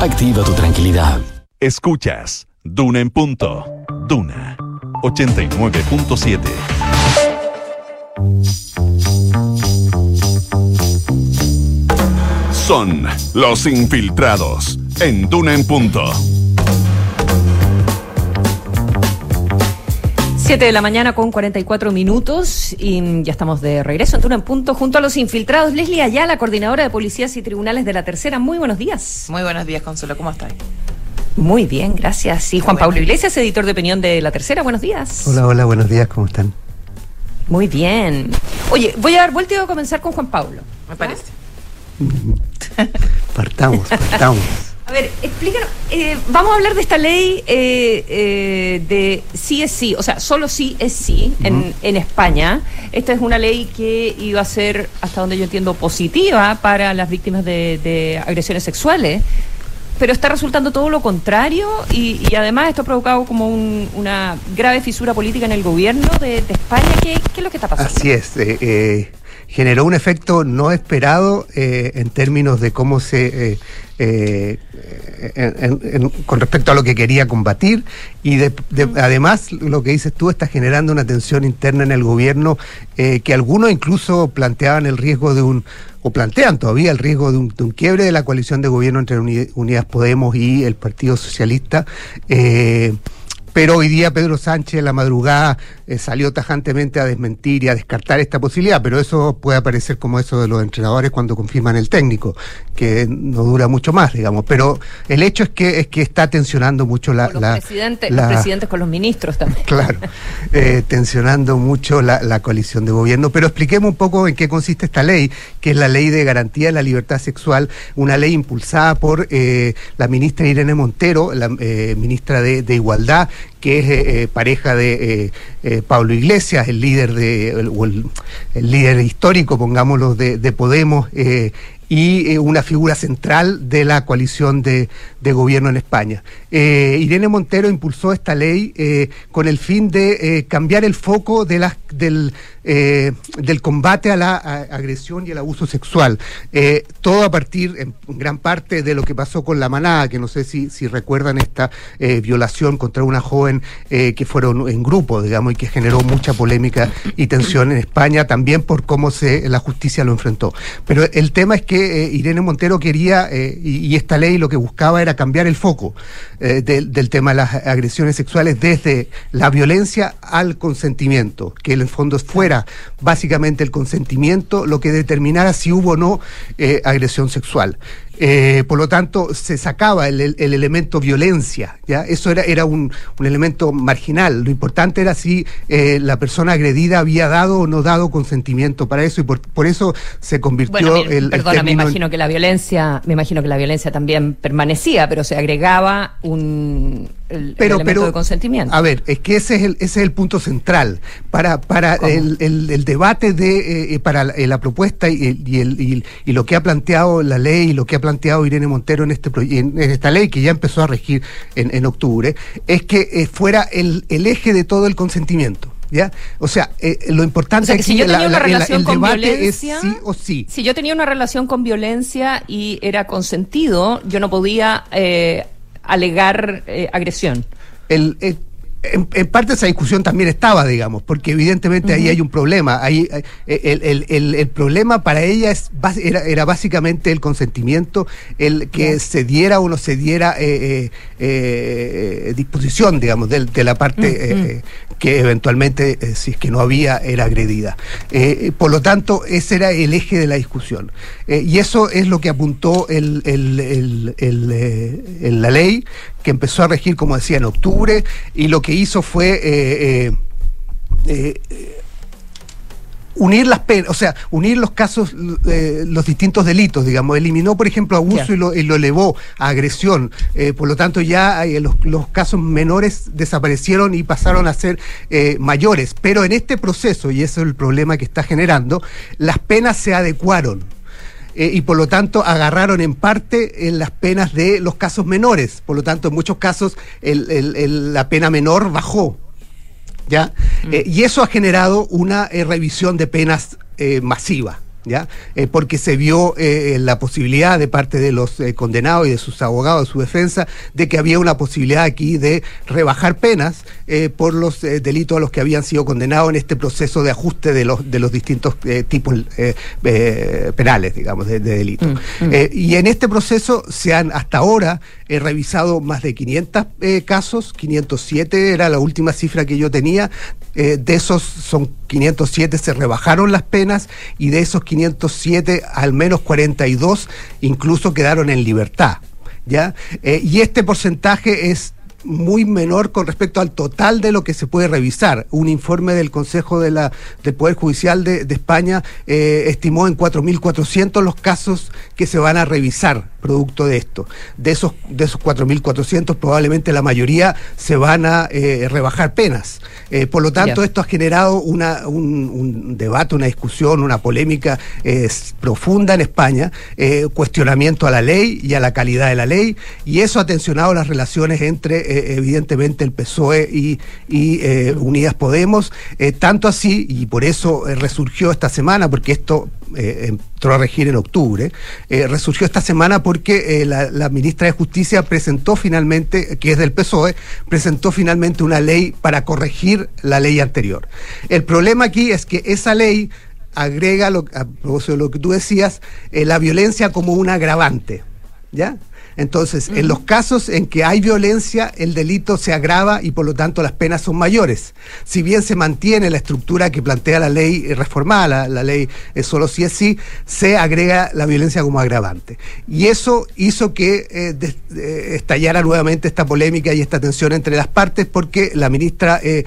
activa tu tranquilidad. Escuchas Duna en punto. Duna 89.7. Son los infiltrados en Duna en punto. 7 de la mañana con 44 minutos y ya estamos de regreso en Tuna en Punto junto a los infiltrados. Leslie Ayala, coordinadora de policías y tribunales de la Tercera. Muy buenos días. Muy buenos días, Consuelo. ¿Cómo estás? Muy bien, gracias. Y Juan bueno. Pablo Iglesias, editor de opinión de la Tercera. Buenos días. Hola, hola, buenos días, ¿cómo están? Muy bien. Oye, voy a dar vuelta y voy a comenzar con Juan Pablo. Me parece. Partamos, partamos. A ver, explícanos. eh, vamos a hablar de esta ley eh, eh, de sí es sí, o sea, solo sí es sí en, en España. Esta es una ley que iba a ser, hasta donde yo entiendo, positiva para las víctimas de, de agresiones sexuales, pero está resultando todo lo contrario y, y además esto ha provocado como un- una grave fisura política en el gobierno de, de España. ¿Qué, qué es lo que está pasando? Así es. Generó un efecto no esperado eh, en términos de cómo se. eh, eh, en- en- en- con respecto a lo que quería combatir y de- de- además lo que dices tú está generando una tensión interna en el gobierno eh, que algunos incluso planteaban el riesgo de un o plantean todavía el riesgo de un, de un quiebre de la coalición de gobierno entre Uni- Unidas Podemos y el Partido Socialista eh, pero hoy día Pedro Sánchez en la madrugada eh, salió tajantemente a desmentir y a descartar esta posibilidad, pero eso puede aparecer como eso de los entrenadores cuando confirman el técnico, que no dura mucho más, digamos. Pero el hecho es que es que está tensionando mucho la... los, la- presidentes, la- los presidentes con los ministros también. Claro, eh, tensionando mucho la, la coalición de gobierno. Pero expliquemos un poco en qué consiste esta ley, que es la ley de garantía de la libertad sexual, una ley impulsada por eh, la ministra Irene Montero, la eh, ministra de, de Igualdad, que es eh, eh, pareja de eh, eh, Pablo Iglesias, el líder de, el, el líder histórico, pongámoslo, de, de Podemos. Y eh, una figura central de la coalición de, de gobierno en España. Eh, Irene Montero impulsó esta ley eh, con el fin de eh, cambiar el foco de del, del combate a la agresión y el abuso sexual. Todo a partir, en gran parte, de lo que pasó con la manada, que no sé si, si recuerdan esta violación contra una joven que fueron en grupo, digamos, y que generó mucha polémica y tensión en España, también por cómo se, la justicia lo enfrentó. Pero el tema es que eh, Irene Montero quería, eh, y, esta ley lo que buscaba era cambiar el foco eh, del, del tema de las agresiones sexuales desde la violencia al consentimiento, que en el fondo fuera básicamente el consentimiento lo que determinara si hubo o no agresión sexual. Eh, por lo tanto, se sacaba el, el- el elemento violencia, ¿ya? Eso era, era un, un elemento marginal. Lo importante era si eh, la persona agredida había dado o no dado consentimiento para eso, y por, por eso se convirtió Bueno, el, el perdona, me en- imagino que la violencia, me imagino que la violencia también permanecía, pero se agregaba un el, pero, elemento pero, de consentimiento. A ver, es que ese es el, ese es el punto central para, para el, el- el debate de, eh, para la, la propuesta y, el- y, y- y lo que ha planteado la ley y lo que ha planteado Irene Montero en, este, en, en esta ley que ya empezó a regir en, en octubre, es que eh, fuera el, el eje de todo el consentimiento. ¿Ya? O sea, eh, lo importante O sea, que aquí si yo tenía la- una el- relación el con violencia, es sí o sí. Si yo tenía una relación con violencia y era consentido, yo no podía eh, alegar eh, agresión. el, el- en, en parte esa discusión también estaba, digamos, porque evidentemente ahí hay un problema. Ahí, eh, el, el- el- el problema para ella es, era, era básicamente el consentimiento, el que se diera o no se diera eh, eh, eh, disposición, digamos, del- de, la parte que eventualmente, si es que no había, era agredida. Por lo tanto, ese era el eje de la discusión. Y eso es lo que apuntó el, el- el- el, el- la ley, que empezó a regir, como decía, en octubre, y lo que hizo fue... eh, eh, eh, unir las penas, o sea, unir los casos, eh, los distintos delitos, digamos, eliminó, por ejemplo, abuso y, lo, y lo elevó a agresión, Eh, por lo tanto ya los, los casos menores desaparecieron y pasaron a ser eh, mayores, pero en este proceso, y eso es el problema que está generando, las penas se adecuaron. Eh, y por lo tanto agarraron en parte eh, las penas de los casos menores. Por lo tanto, en muchos casos el- el- el- la pena menor bajó. ¿ya? Eh, y eso ha generado una eh, revisión de penas masiva. ¿Ya? Eh, porque se vio eh, la posibilidad de parte de los eh, condenados y de sus abogados, de su defensa, de que había una posibilidad aquí de rebajar penas por los delitos a los que habían sido condenados en este proceso de ajuste de los, de los distintos tipos penales, digamos, de, de delitos. Eh, y en este proceso se han hasta ahora revisado más de 500 eh, casos, 507 era la última cifra que yo tenía, eh, de esos son 507 se rebajaron las penas y de esos 507 al menos 42 incluso quedaron en libertad. ¿ya? Eh, y este porcentaje es muy menor con respecto al total de lo que se puede revisar. Un informe del Consejo de la, del Poder Judicial de, España eh, estimó en 4.400 los casos que se van a revisar producto de esto. De esos, de esos 4.400 probablemente la mayoría se van a eh, rebajar penas. Eh, por lo tanto, esto ha generado una, un, un debate, una discusión, una polémica eh, profunda en España, cuestionamiento a la ley y a la calidad de la ley, y eso ha tensionado las relaciones entre, evidentemente, el PSOE y, y, Unidas Podemos, tanto así, y por eso resurgió esta semana, porque esto eh, entró a regir en octubre, eh, resurgió esta semana porque eh, la, ministra de Justicia presentó finalmente, que es del PSOE, presentó finalmente una ley para corregir la ley anterior. El problema aquí es que esa ley agrega, lo, a propósito de lo que tú decías, la violencia como un agravante. ¿Ya? Entonces, en los casos en que hay violencia, el delito se agrava y por lo tanto las penas son mayores. Si bien se mantiene la estructura que plantea la ley reformada, la, ley es solo si es sí, se agrega la violencia como agravante. Y eso hizo que eh, eh, estallara nuevamente esta polémica y esta tensión entre las partes porque la ministra eh,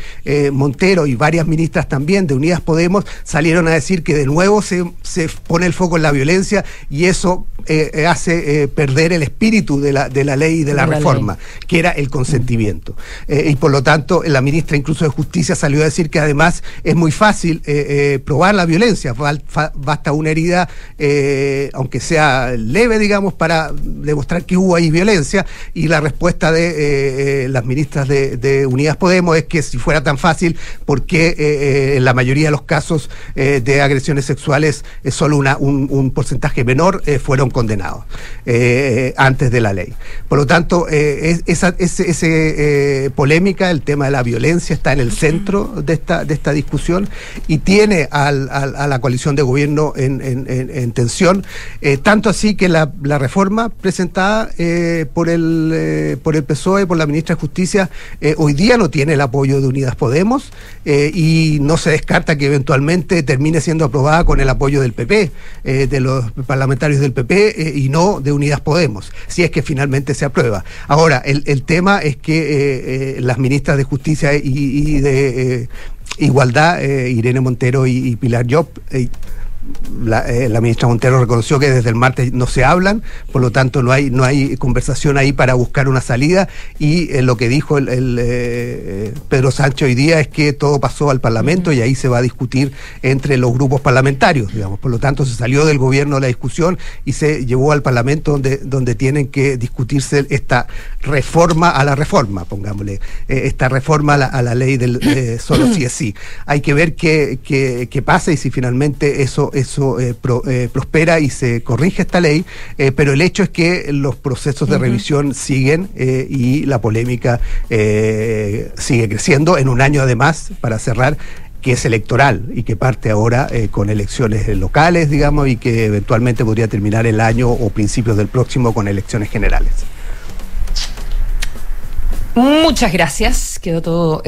Montero y varias ministras también de Unidas Podemos salieron a decir que de nuevo se, se pone el foco en la violencia y eso hace perder el espíritu de la, de la ley y de la, reforma, que era el consentimiento. y por lo tanto, la ministra incluso de Justicia salió a decir que además es muy fácil probar la violencia, basta una herida, aunque sea leve, digamos, para demostrar que hubo ahí violencia. Y la respuesta de eh, eh, las ministras de, Unidas Podemos es que si fuera tan fácil, ¿por qué eh, en la mayoría de los casos de agresiones sexuales solo una, un, porcentaje menor fueron condenados antes de la ley? Por lo tanto, esa ese, polémica, el tema de la violencia está en el centro de esta, de esta discusión y tiene a la coalición de gobierno en, en tensión, tanto así que la, reforma presentada eh, por, el, eh, por el PSOE, por la ministra de Justicia, eh, hoy día no tiene el apoyo de Unidas Podemos y no se descarta que eventualmente termine siendo aprobada con el apoyo del PP, de los parlamentarios del PP y no de Unidas Podemos, si es que finalmente se aprueba. Ahora, el, el tema es que las ministras de Justicia y, de Igualdad, Irene Montero y, y Pilar Job, eh, la, ministra Montero reconoció que desde el martes no se hablan, por lo tanto no hay no hay conversación ahí para buscar una salida y eh, lo que dijo el, eh, Pedro Sánchez hoy día es que todo pasó al Parlamento y ahí se va a discutir entre los grupos parlamentarios, digamos, por lo tanto se salió del gobierno la discusión y se llevó al Parlamento donde donde tienen que discutirse esta reforma a la reforma, pongámosle, esta reforma a la, ley del solo sí es sí. Hay que ver qué, qué, qué pasa y si finalmente eso eso eh, eh, prospera y se corrige esta ley, eh, pero el hecho es que los procesos de revisión siguen y la polémica sigue creciendo en un año además, para cerrar, que es electoral y que parte ahora con elecciones locales, digamos, y que eventualmente podría terminar el año o principios del próximo con elecciones generales. Muchas gracias. Quedó todo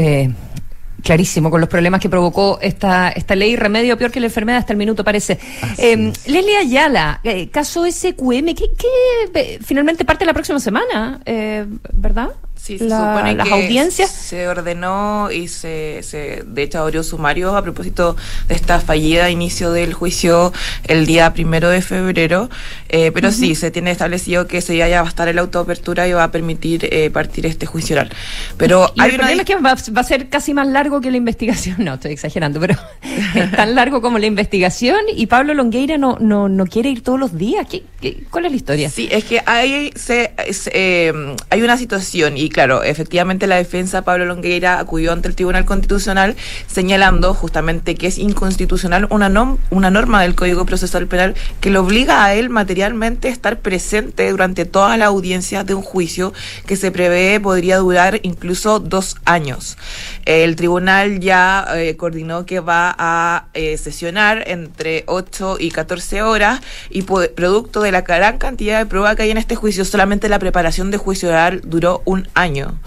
clarísimo con los problemas que provocó esta, esta ley, remedio peor que la enfermedad hasta el minuto parece. Eh, Leslie Ayala, eh, caso SQM, que, que finalmente parte la próxima semana, eh, ¿verdad? Sí, se supone las que audiencias. se ordenó y se, se, de hecho, abrió sumario a propósito de esta fallida inicio del juicio el día primero de febrero. Eh, pero sí, se tiene establecido que se ya va a estar el autoapertura y va a permitir eh, partir este juicio oral. Pero hay el problema es que va, a ser casi más largo que la investigación. No, estoy exagerando, pero es tan largo como la investigación y Pablo Longueira no, no, no quiere ir todos los días. ¿Qué, cuál es la historia? Sí, es que hay, se, eh, hay una situación y claro, efectivamente la defensa Pablo Longueira acudió ante el Tribunal Constitucional señalando justamente que es inconstitucional una, una norma del Código Procesal Penal que le obliga a él materialmente a estar presente durante todas las audiencias de un juicio que se prevé podría durar incluso dos años. El tribunal ya eh, coordinó que va a eh, sesionar entre 8 y 14 horas y producto de la gran cantidad de prueba que hay en este juicio, solamente la preparación de juicio oral duró un año año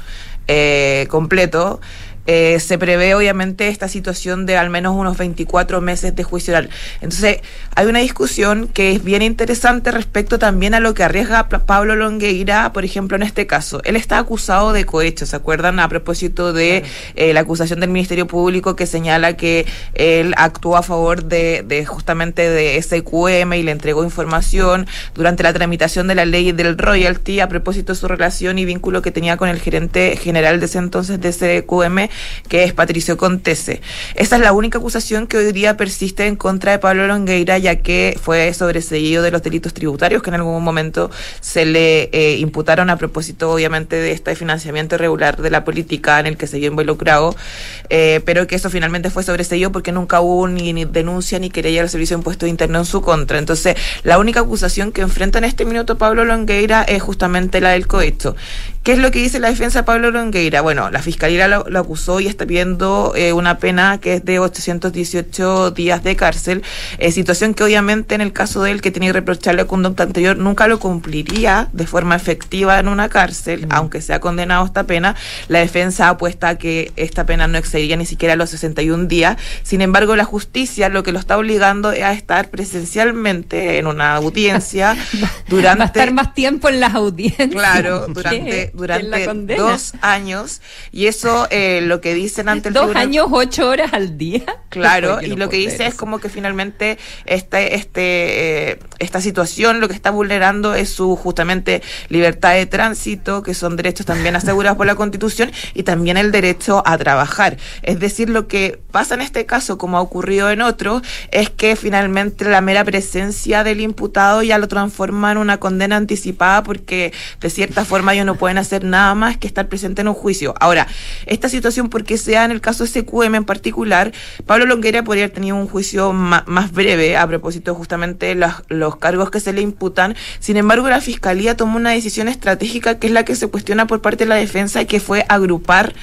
eh, completo eh, se prevé obviamente esta situación de al menos unos 24 meses de juicio oral. Entonces, hay una discusión que es bien interesante respecto también a lo que arriesga Pablo Longueira, por ejemplo, en este caso. Él está acusado de cohecho, ¿se acuerdan? A propósito de eh, la acusación del Ministerio Público que señala que él actuó a favor de, de justamente de SQM y le entregó información durante la tramitación de la ley del royalty a propósito de su relación y vínculo que tenía con el gerente general de ese entonces de SQM que es Patricio Contese. Esa es la única acusación que hoy día persiste en contra de Pablo Longueira, ya que fue sobreseído de los delitos tributarios que en algún momento se le eh, imputaron a propósito, obviamente, de este financiamiento irregular de la política en el que se vio involucrado, eh, pero que eso finalmente fue sobreseído porque nunca hubo ni, denuncia ni querella al Servicio de Impuesto Interno en su contra. Entonces, la única acusación que enfrenta en este minuto Pablo Longueira es justamente la del cohecho ¿Qué es lo que dice la defensa de Pablo Longueira? Bueno, la fiscalía lo, lo acusó y está viendo eh, una pena que es de 818 días de cárcel, eh, situación que obviamente en el caso de él que tiene irreprochable conducta anterior nunca lo cumpliría de forma efectiva en una cárcel, aunque sea condenado a esta pena. La defensa apuesta a que esta pena no excedería ni siquiera los 61 días. Sin embargo, la justicia lo que lo está obligando es a estar presencialmente en una audiencia durante... Va a estar más tiempo en las audiencias. Claro, durante, durante dos años. Y eso eh, lo que dicen ante el Dos años, ocho horas al día. Claro, y lo que dice es como que finalmente este, este, eh, esta situación lo que está vulnerando es su justamente libertad de tránsito, que son derechos también asegurados por la Constitución, y también el derecho a trabajar. Es decir, lo que pasa en este caso, como ha ocurrido en otros, es que finalmente la mera presencia del imputado ya lo transforma en una condena anticipada porque de cierta forma ellos no pueden hacer nada más que estar presente en un juicio. Ahora, esta situación, porque sea en el caso de SQM en particular, Pablo Longuera podría haber tenido un juicio más, breve a propósito justamente los, los cargos que se le imputan. Sin embargo, la Fiscalía tomó una decisión estratégica que es la que se cuestiona por parte de la defensa y que fue agrupar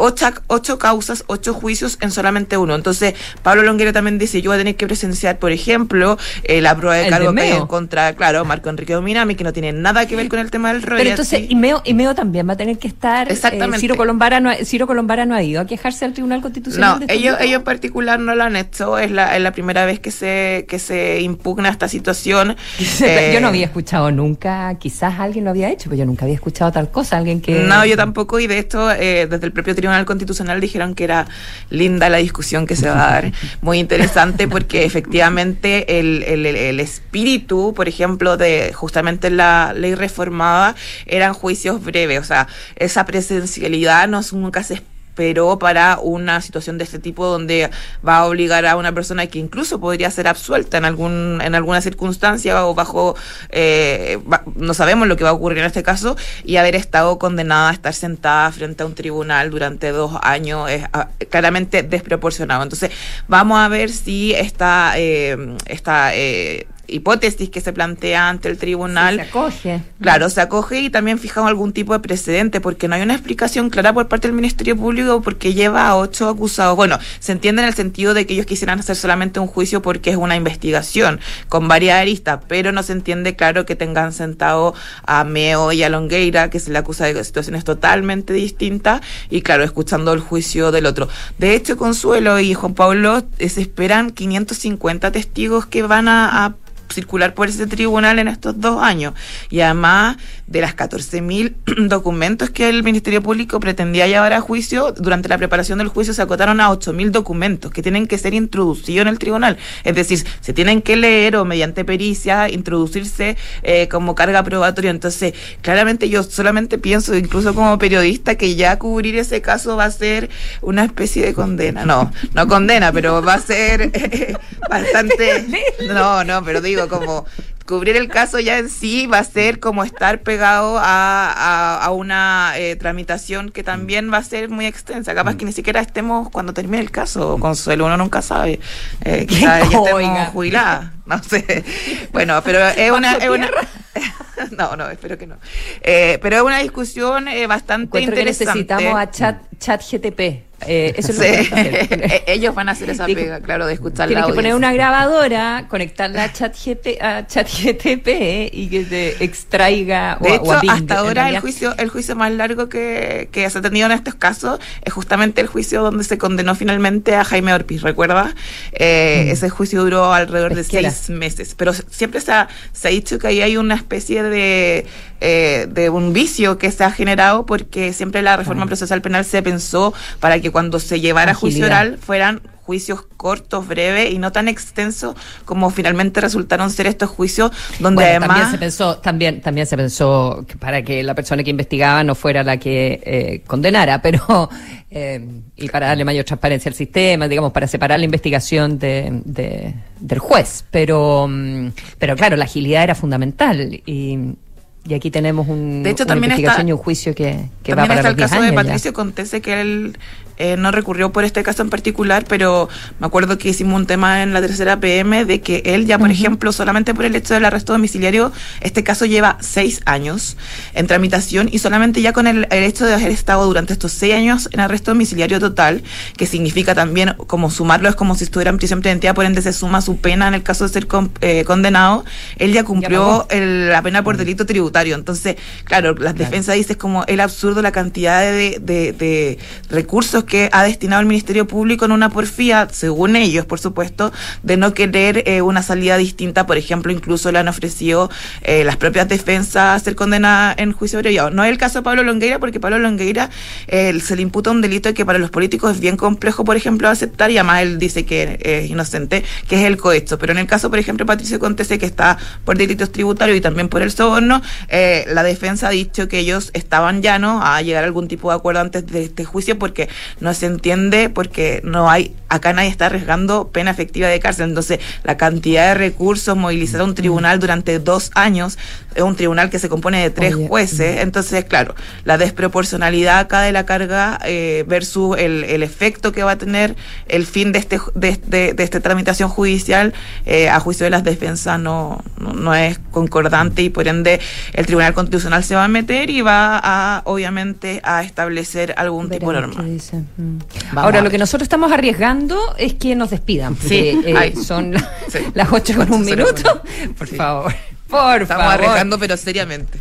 ocho, ocho causas, ocho juicios en solamente uno. Entonces, Pablo Longuera también dice, yo voy a tener que presenciar, por ejemplo, eh, la prueba de cargo contra, claro, Marco Enrique Dominami, que no tiene nada que ver con el tema del royalty. Pero entonces, y Meo, también va a tener que estar... Eh, Exactamente. Ciro, Colombara no, Ciro Colombara no ha ido a quejarse al Tribunal Constitucional. No, este ellos, ellos en particular no lo han hecho. Es la, es la primera vez que se, que se impugna esta situación. yo no había escuchado nunca, quizás alguien lo había hecho, pero yo nunca había escuchado tal cosa, alguien que... No, yo tampoco, y de esto, eh, desde el propio Tribunal Constitucional dijeron que era linda la discusión que se va a dar, muy interesante porque efectivamente el, el, el espíritu, por ejemplo, de justamente la ley reformada eran juicios breves, o sea, esa presencialidad no, nunca se pero para una situación de este tipo donde va a obligar a una persona que incluso podría ser absuelta en algún en alguna circunstancia o bajo eh, no sabemos lo que va a ocurrir en este caso y haber estado condenada a estar sentada frente a un tribunal durante dos años es ah, claramente desproporcionado. Entonces vamos a ver si esta eh, esta eh, hipótesis que se plantea ante el tribunal. se acoge. Claro, se acoge y también fijamos algún tipo de precedente, porque no hay una explicación clara por parte del Ministerio Público porque lleva a ocho acusados. Bueno, se entiende en el sentido de que ellos quisieran hacer solamente un juicio porque es una investigación con varias aristas, pero no se entiende claro que tengan sentado a Meo y a Longueira, que se le acusa de situaciones totalmente distintas, y claro, escuchando el juicio del otro. De hecho, Consuelo y Juan Pablo eh, se esperan 550 testigos que van a circular por ese tribunal en estos dos años. Y además de las 14.000 documentos que el Ministerio Público pretendía llevar a juicio, durante la preparación del juicio se acotaron a 8.000 documentos que tienen que ser introducidos en el tribunal. Es decir, se tienen que leer o mediante pericia introducirse eh, como carga probatoria. Entonces, claramente yo solamente pienso, incluso como periodista, que ya cubrir ese caso va a ser una especie de condena. No, no condena, pero va a ser eh, bastante... No, no, pero digo, como cubrir el caso ya en sí va a ser como estar pegado a, una eh, tramitación que también va a ser muy extensa. Capaz que ni siquiera estemos cuando termine el caso, Consuelo, uno nunca sabe. Eh, quizás ya estemos jubiladas, no sé. Bueno, pero es una... Es una no, no, espero que no. Eh, pero es una discusión eh, bastante interesante. necesitamos a chat, chat GTP. Eh, eso Ellos van a hacer esa pega, claro, de escuchar Tienes que poner una grabadora, conectarla a chat, a chat GTP y que te extraiga. De hecho, hasta ahora el juicio, el juicio más largo que, que se ha tenido en estos casos es justamente el juicio donde se condenó finalmente a Jaime Orpiz, ¿recuerdas? Mm. Ese juicio duró alrededor de seis meses, pero siempre se ha, se ha dicho que ahí hay una especie de, eh, de un vicio que se ha generado porque siempre la reforma procesal penal se pensó para que cuando se llevara juicio oral fueran juicios cortos, breves y no tan extensos como finalmente resultaron ser estos juicios donde además también se pensó también también se pensó que para que la persona que investigaba no fuera la que eh, condenara, pero eh, y para darle mayor transparencia al sistema, digamos para separar la investigación de, del juez, pero mm, pero claro la agilidad era fundamental y y aquí tenemos un, de hecho, una también investigación y un juicio que, que va para está los el caso de Patricio Contese, que él eh, no recurrió por este caso en particular, pero me acuerdo que hicimos un tema en la tercera PM de que él ya, por ejemplo, solamente por el hecho del arresto domiciliario, este caso lleva seis años en tramitación y solamente ya con el, el hecho de haber estado durante estos seis años en arresto domiciliario total, que significa también como sumarlo es como si estuviera en prisión preventiva, por ende se suma su pena en el caso de ser con- eh, condenado, él ya cumplió el- la pena por delito tributario. Entonces, claro, las defensas dicen como el absurdo la cantidad de, de- de recursos que ha destinado el Ministerio Público en una porfía, según ellos, por supuesto, de no querer eh, una salida distinta. Por ejemplo, incluso le han ofrecido eh, las propias defensas ser condenada en juicio abreviado. No es el caso de Pablo Longueira, porque Pablo Longueira eh, se le imputa un delito que para los políticos es bien complejo, por ejemplo, aceptar, y además él dice que es inocente, que es el cohecho. Pero en el caso, por ejemplo, Patricio Contese, que está por delitos tributarios y también por el soborno, eh, la defensa ha dicho que ellos estaban llanos a llegar a algún tipo de acuerdo antes de este juicio porque no se entiende, porque no hay, acá nadie está arriesgando pena efectiva de cárcel. Entonces, la cantidad de recursos, movilizar a un tribunal durante dos años, es un tribunal que se compone de tres Oye, jueces, entonces, claro, la desproporcionalidad acá de la carga eh, versus el, el efecto que va a tener el fin de este de, de- de esta tramitación judicial eh, a juicio de las defensas no, no, no es concordante y por ende el Tribunal Constitucional se va a meter y va a, obviamente, a establecer algún tipo de norma. Mm. Ahora, lo que nosotros estamos arriesgando es que nos despidan. Sí, eh, son la- Sí. las 8 con un minuto. Por favor. Por Estamos favor. arriesgando, pero seriamente.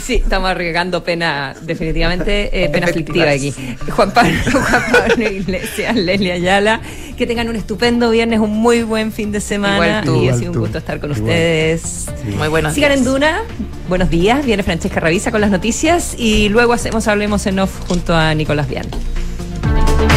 Sí, estamos arriesgando pena, definitivamente, eh, pena Efectivas. aquí. Juan Pablo, Juan Pablo Iglesias, Leslie Ayala, que tengan un estupendo viernes, un muy buen fin de semana. Igual tú. y ha sido un tú. gusto estar con Igual. ustedes. Muy buenos Sigan días. en Duna. Buenos días. Viene Francesca Ravisa con las noticias y luego hacemos Hablemos en Off junto a Nicolás Vial.